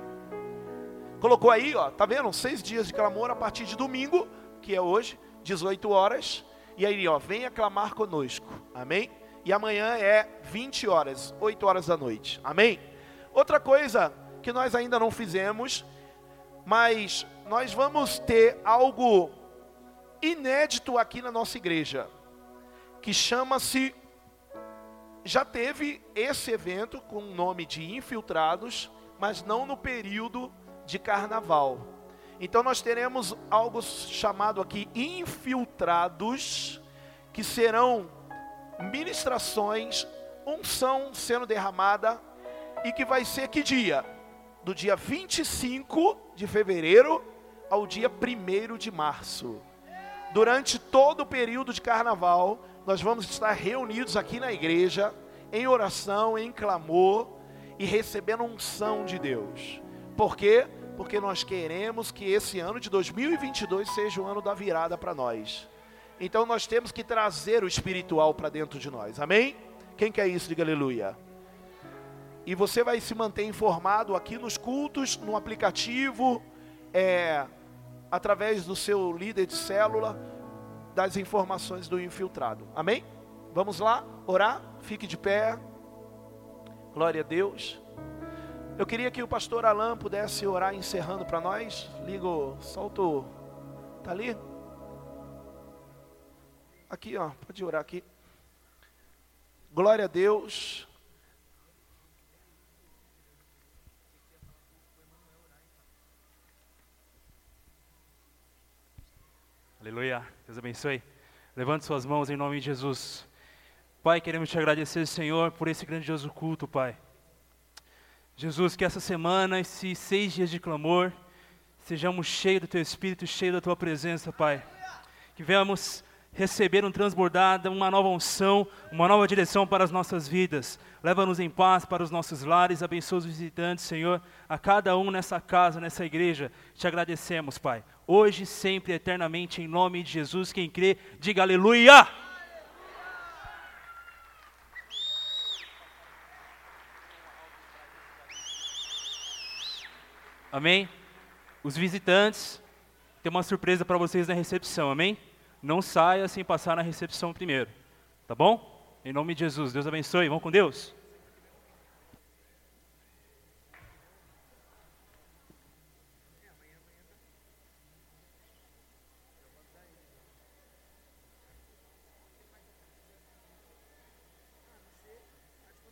Colocou aí, ó, tá vendo? Seis dias de clamor a partir de domingo, que é hoje, 18 horas. E aí, ó, venha clamar conosco. Amém? E amanhã é 20 horas, 8 horas da noite. Amém? Outra coisa que nós ainda não fizemos, mas nós vamos ter algo inédito aqui na nossa igreja, que chama-se já teve esse evento com o nome de Infiltrados, mas não no período de carnaval. Então nós teremos algo chamado aqui Infiltrados, que serão ministrações, unção sendo derramada, e que vai ser que dia? Do dia 25 de fevereiro ao dia 1 de março. Durante todo o período de carnaval, nós vamos estar reunidos aqui na igreja, em oração, em clamor e recebendo unção de Deus. Por quê? Porque nós queremos que esse ano de 2022 seja o ano da virada para nós. Então nós temos que trazer o espiritual para dentro de nós. Amém? Quem quer isso? Diga aleluia. E você vai se manter informado aqui nos cultos, no aplicativo, é, através do seu líder de célula das informações do infiltrado. Amém? Vamos lá orar? Fique de pé. Glória a Deus. Eu queria que o pastor Alain pudesse orar encerrando para nós. Ligo, solto. Tá ali? Aqui, ó, pode orar aqui. Glória a Deus. Aleluia. Deus abençoe. Levante suas mãos em nome de Jesus. Pai, queremos te agradecer, Senhor, por esse grandioso culto, Pai. Jesus, que essa semana, esses seis dias de clamor, sejamos cheios do Teu Espírito, cheios da Tua presença, Pai. Que venhamos receber um transbordada, uma nova unção, uma nova direção para as nossas vidas. Leva-nos em paz para os nossos lares, abençoa os visitantes, Senhor, a cada um nessa casa, nessa igreja. Te agradecemos, Pai. Hoje, sempre, eternamente, em nome de Jesus. Quem crê, diga aleluia! Amém? Os visitantes, tem uma surpresa para vocês na recepção, amém? Não saia sem passar na recepção primeiro, tá bom? Em nome de Jesus, Deus abençoe, vamos com Deus.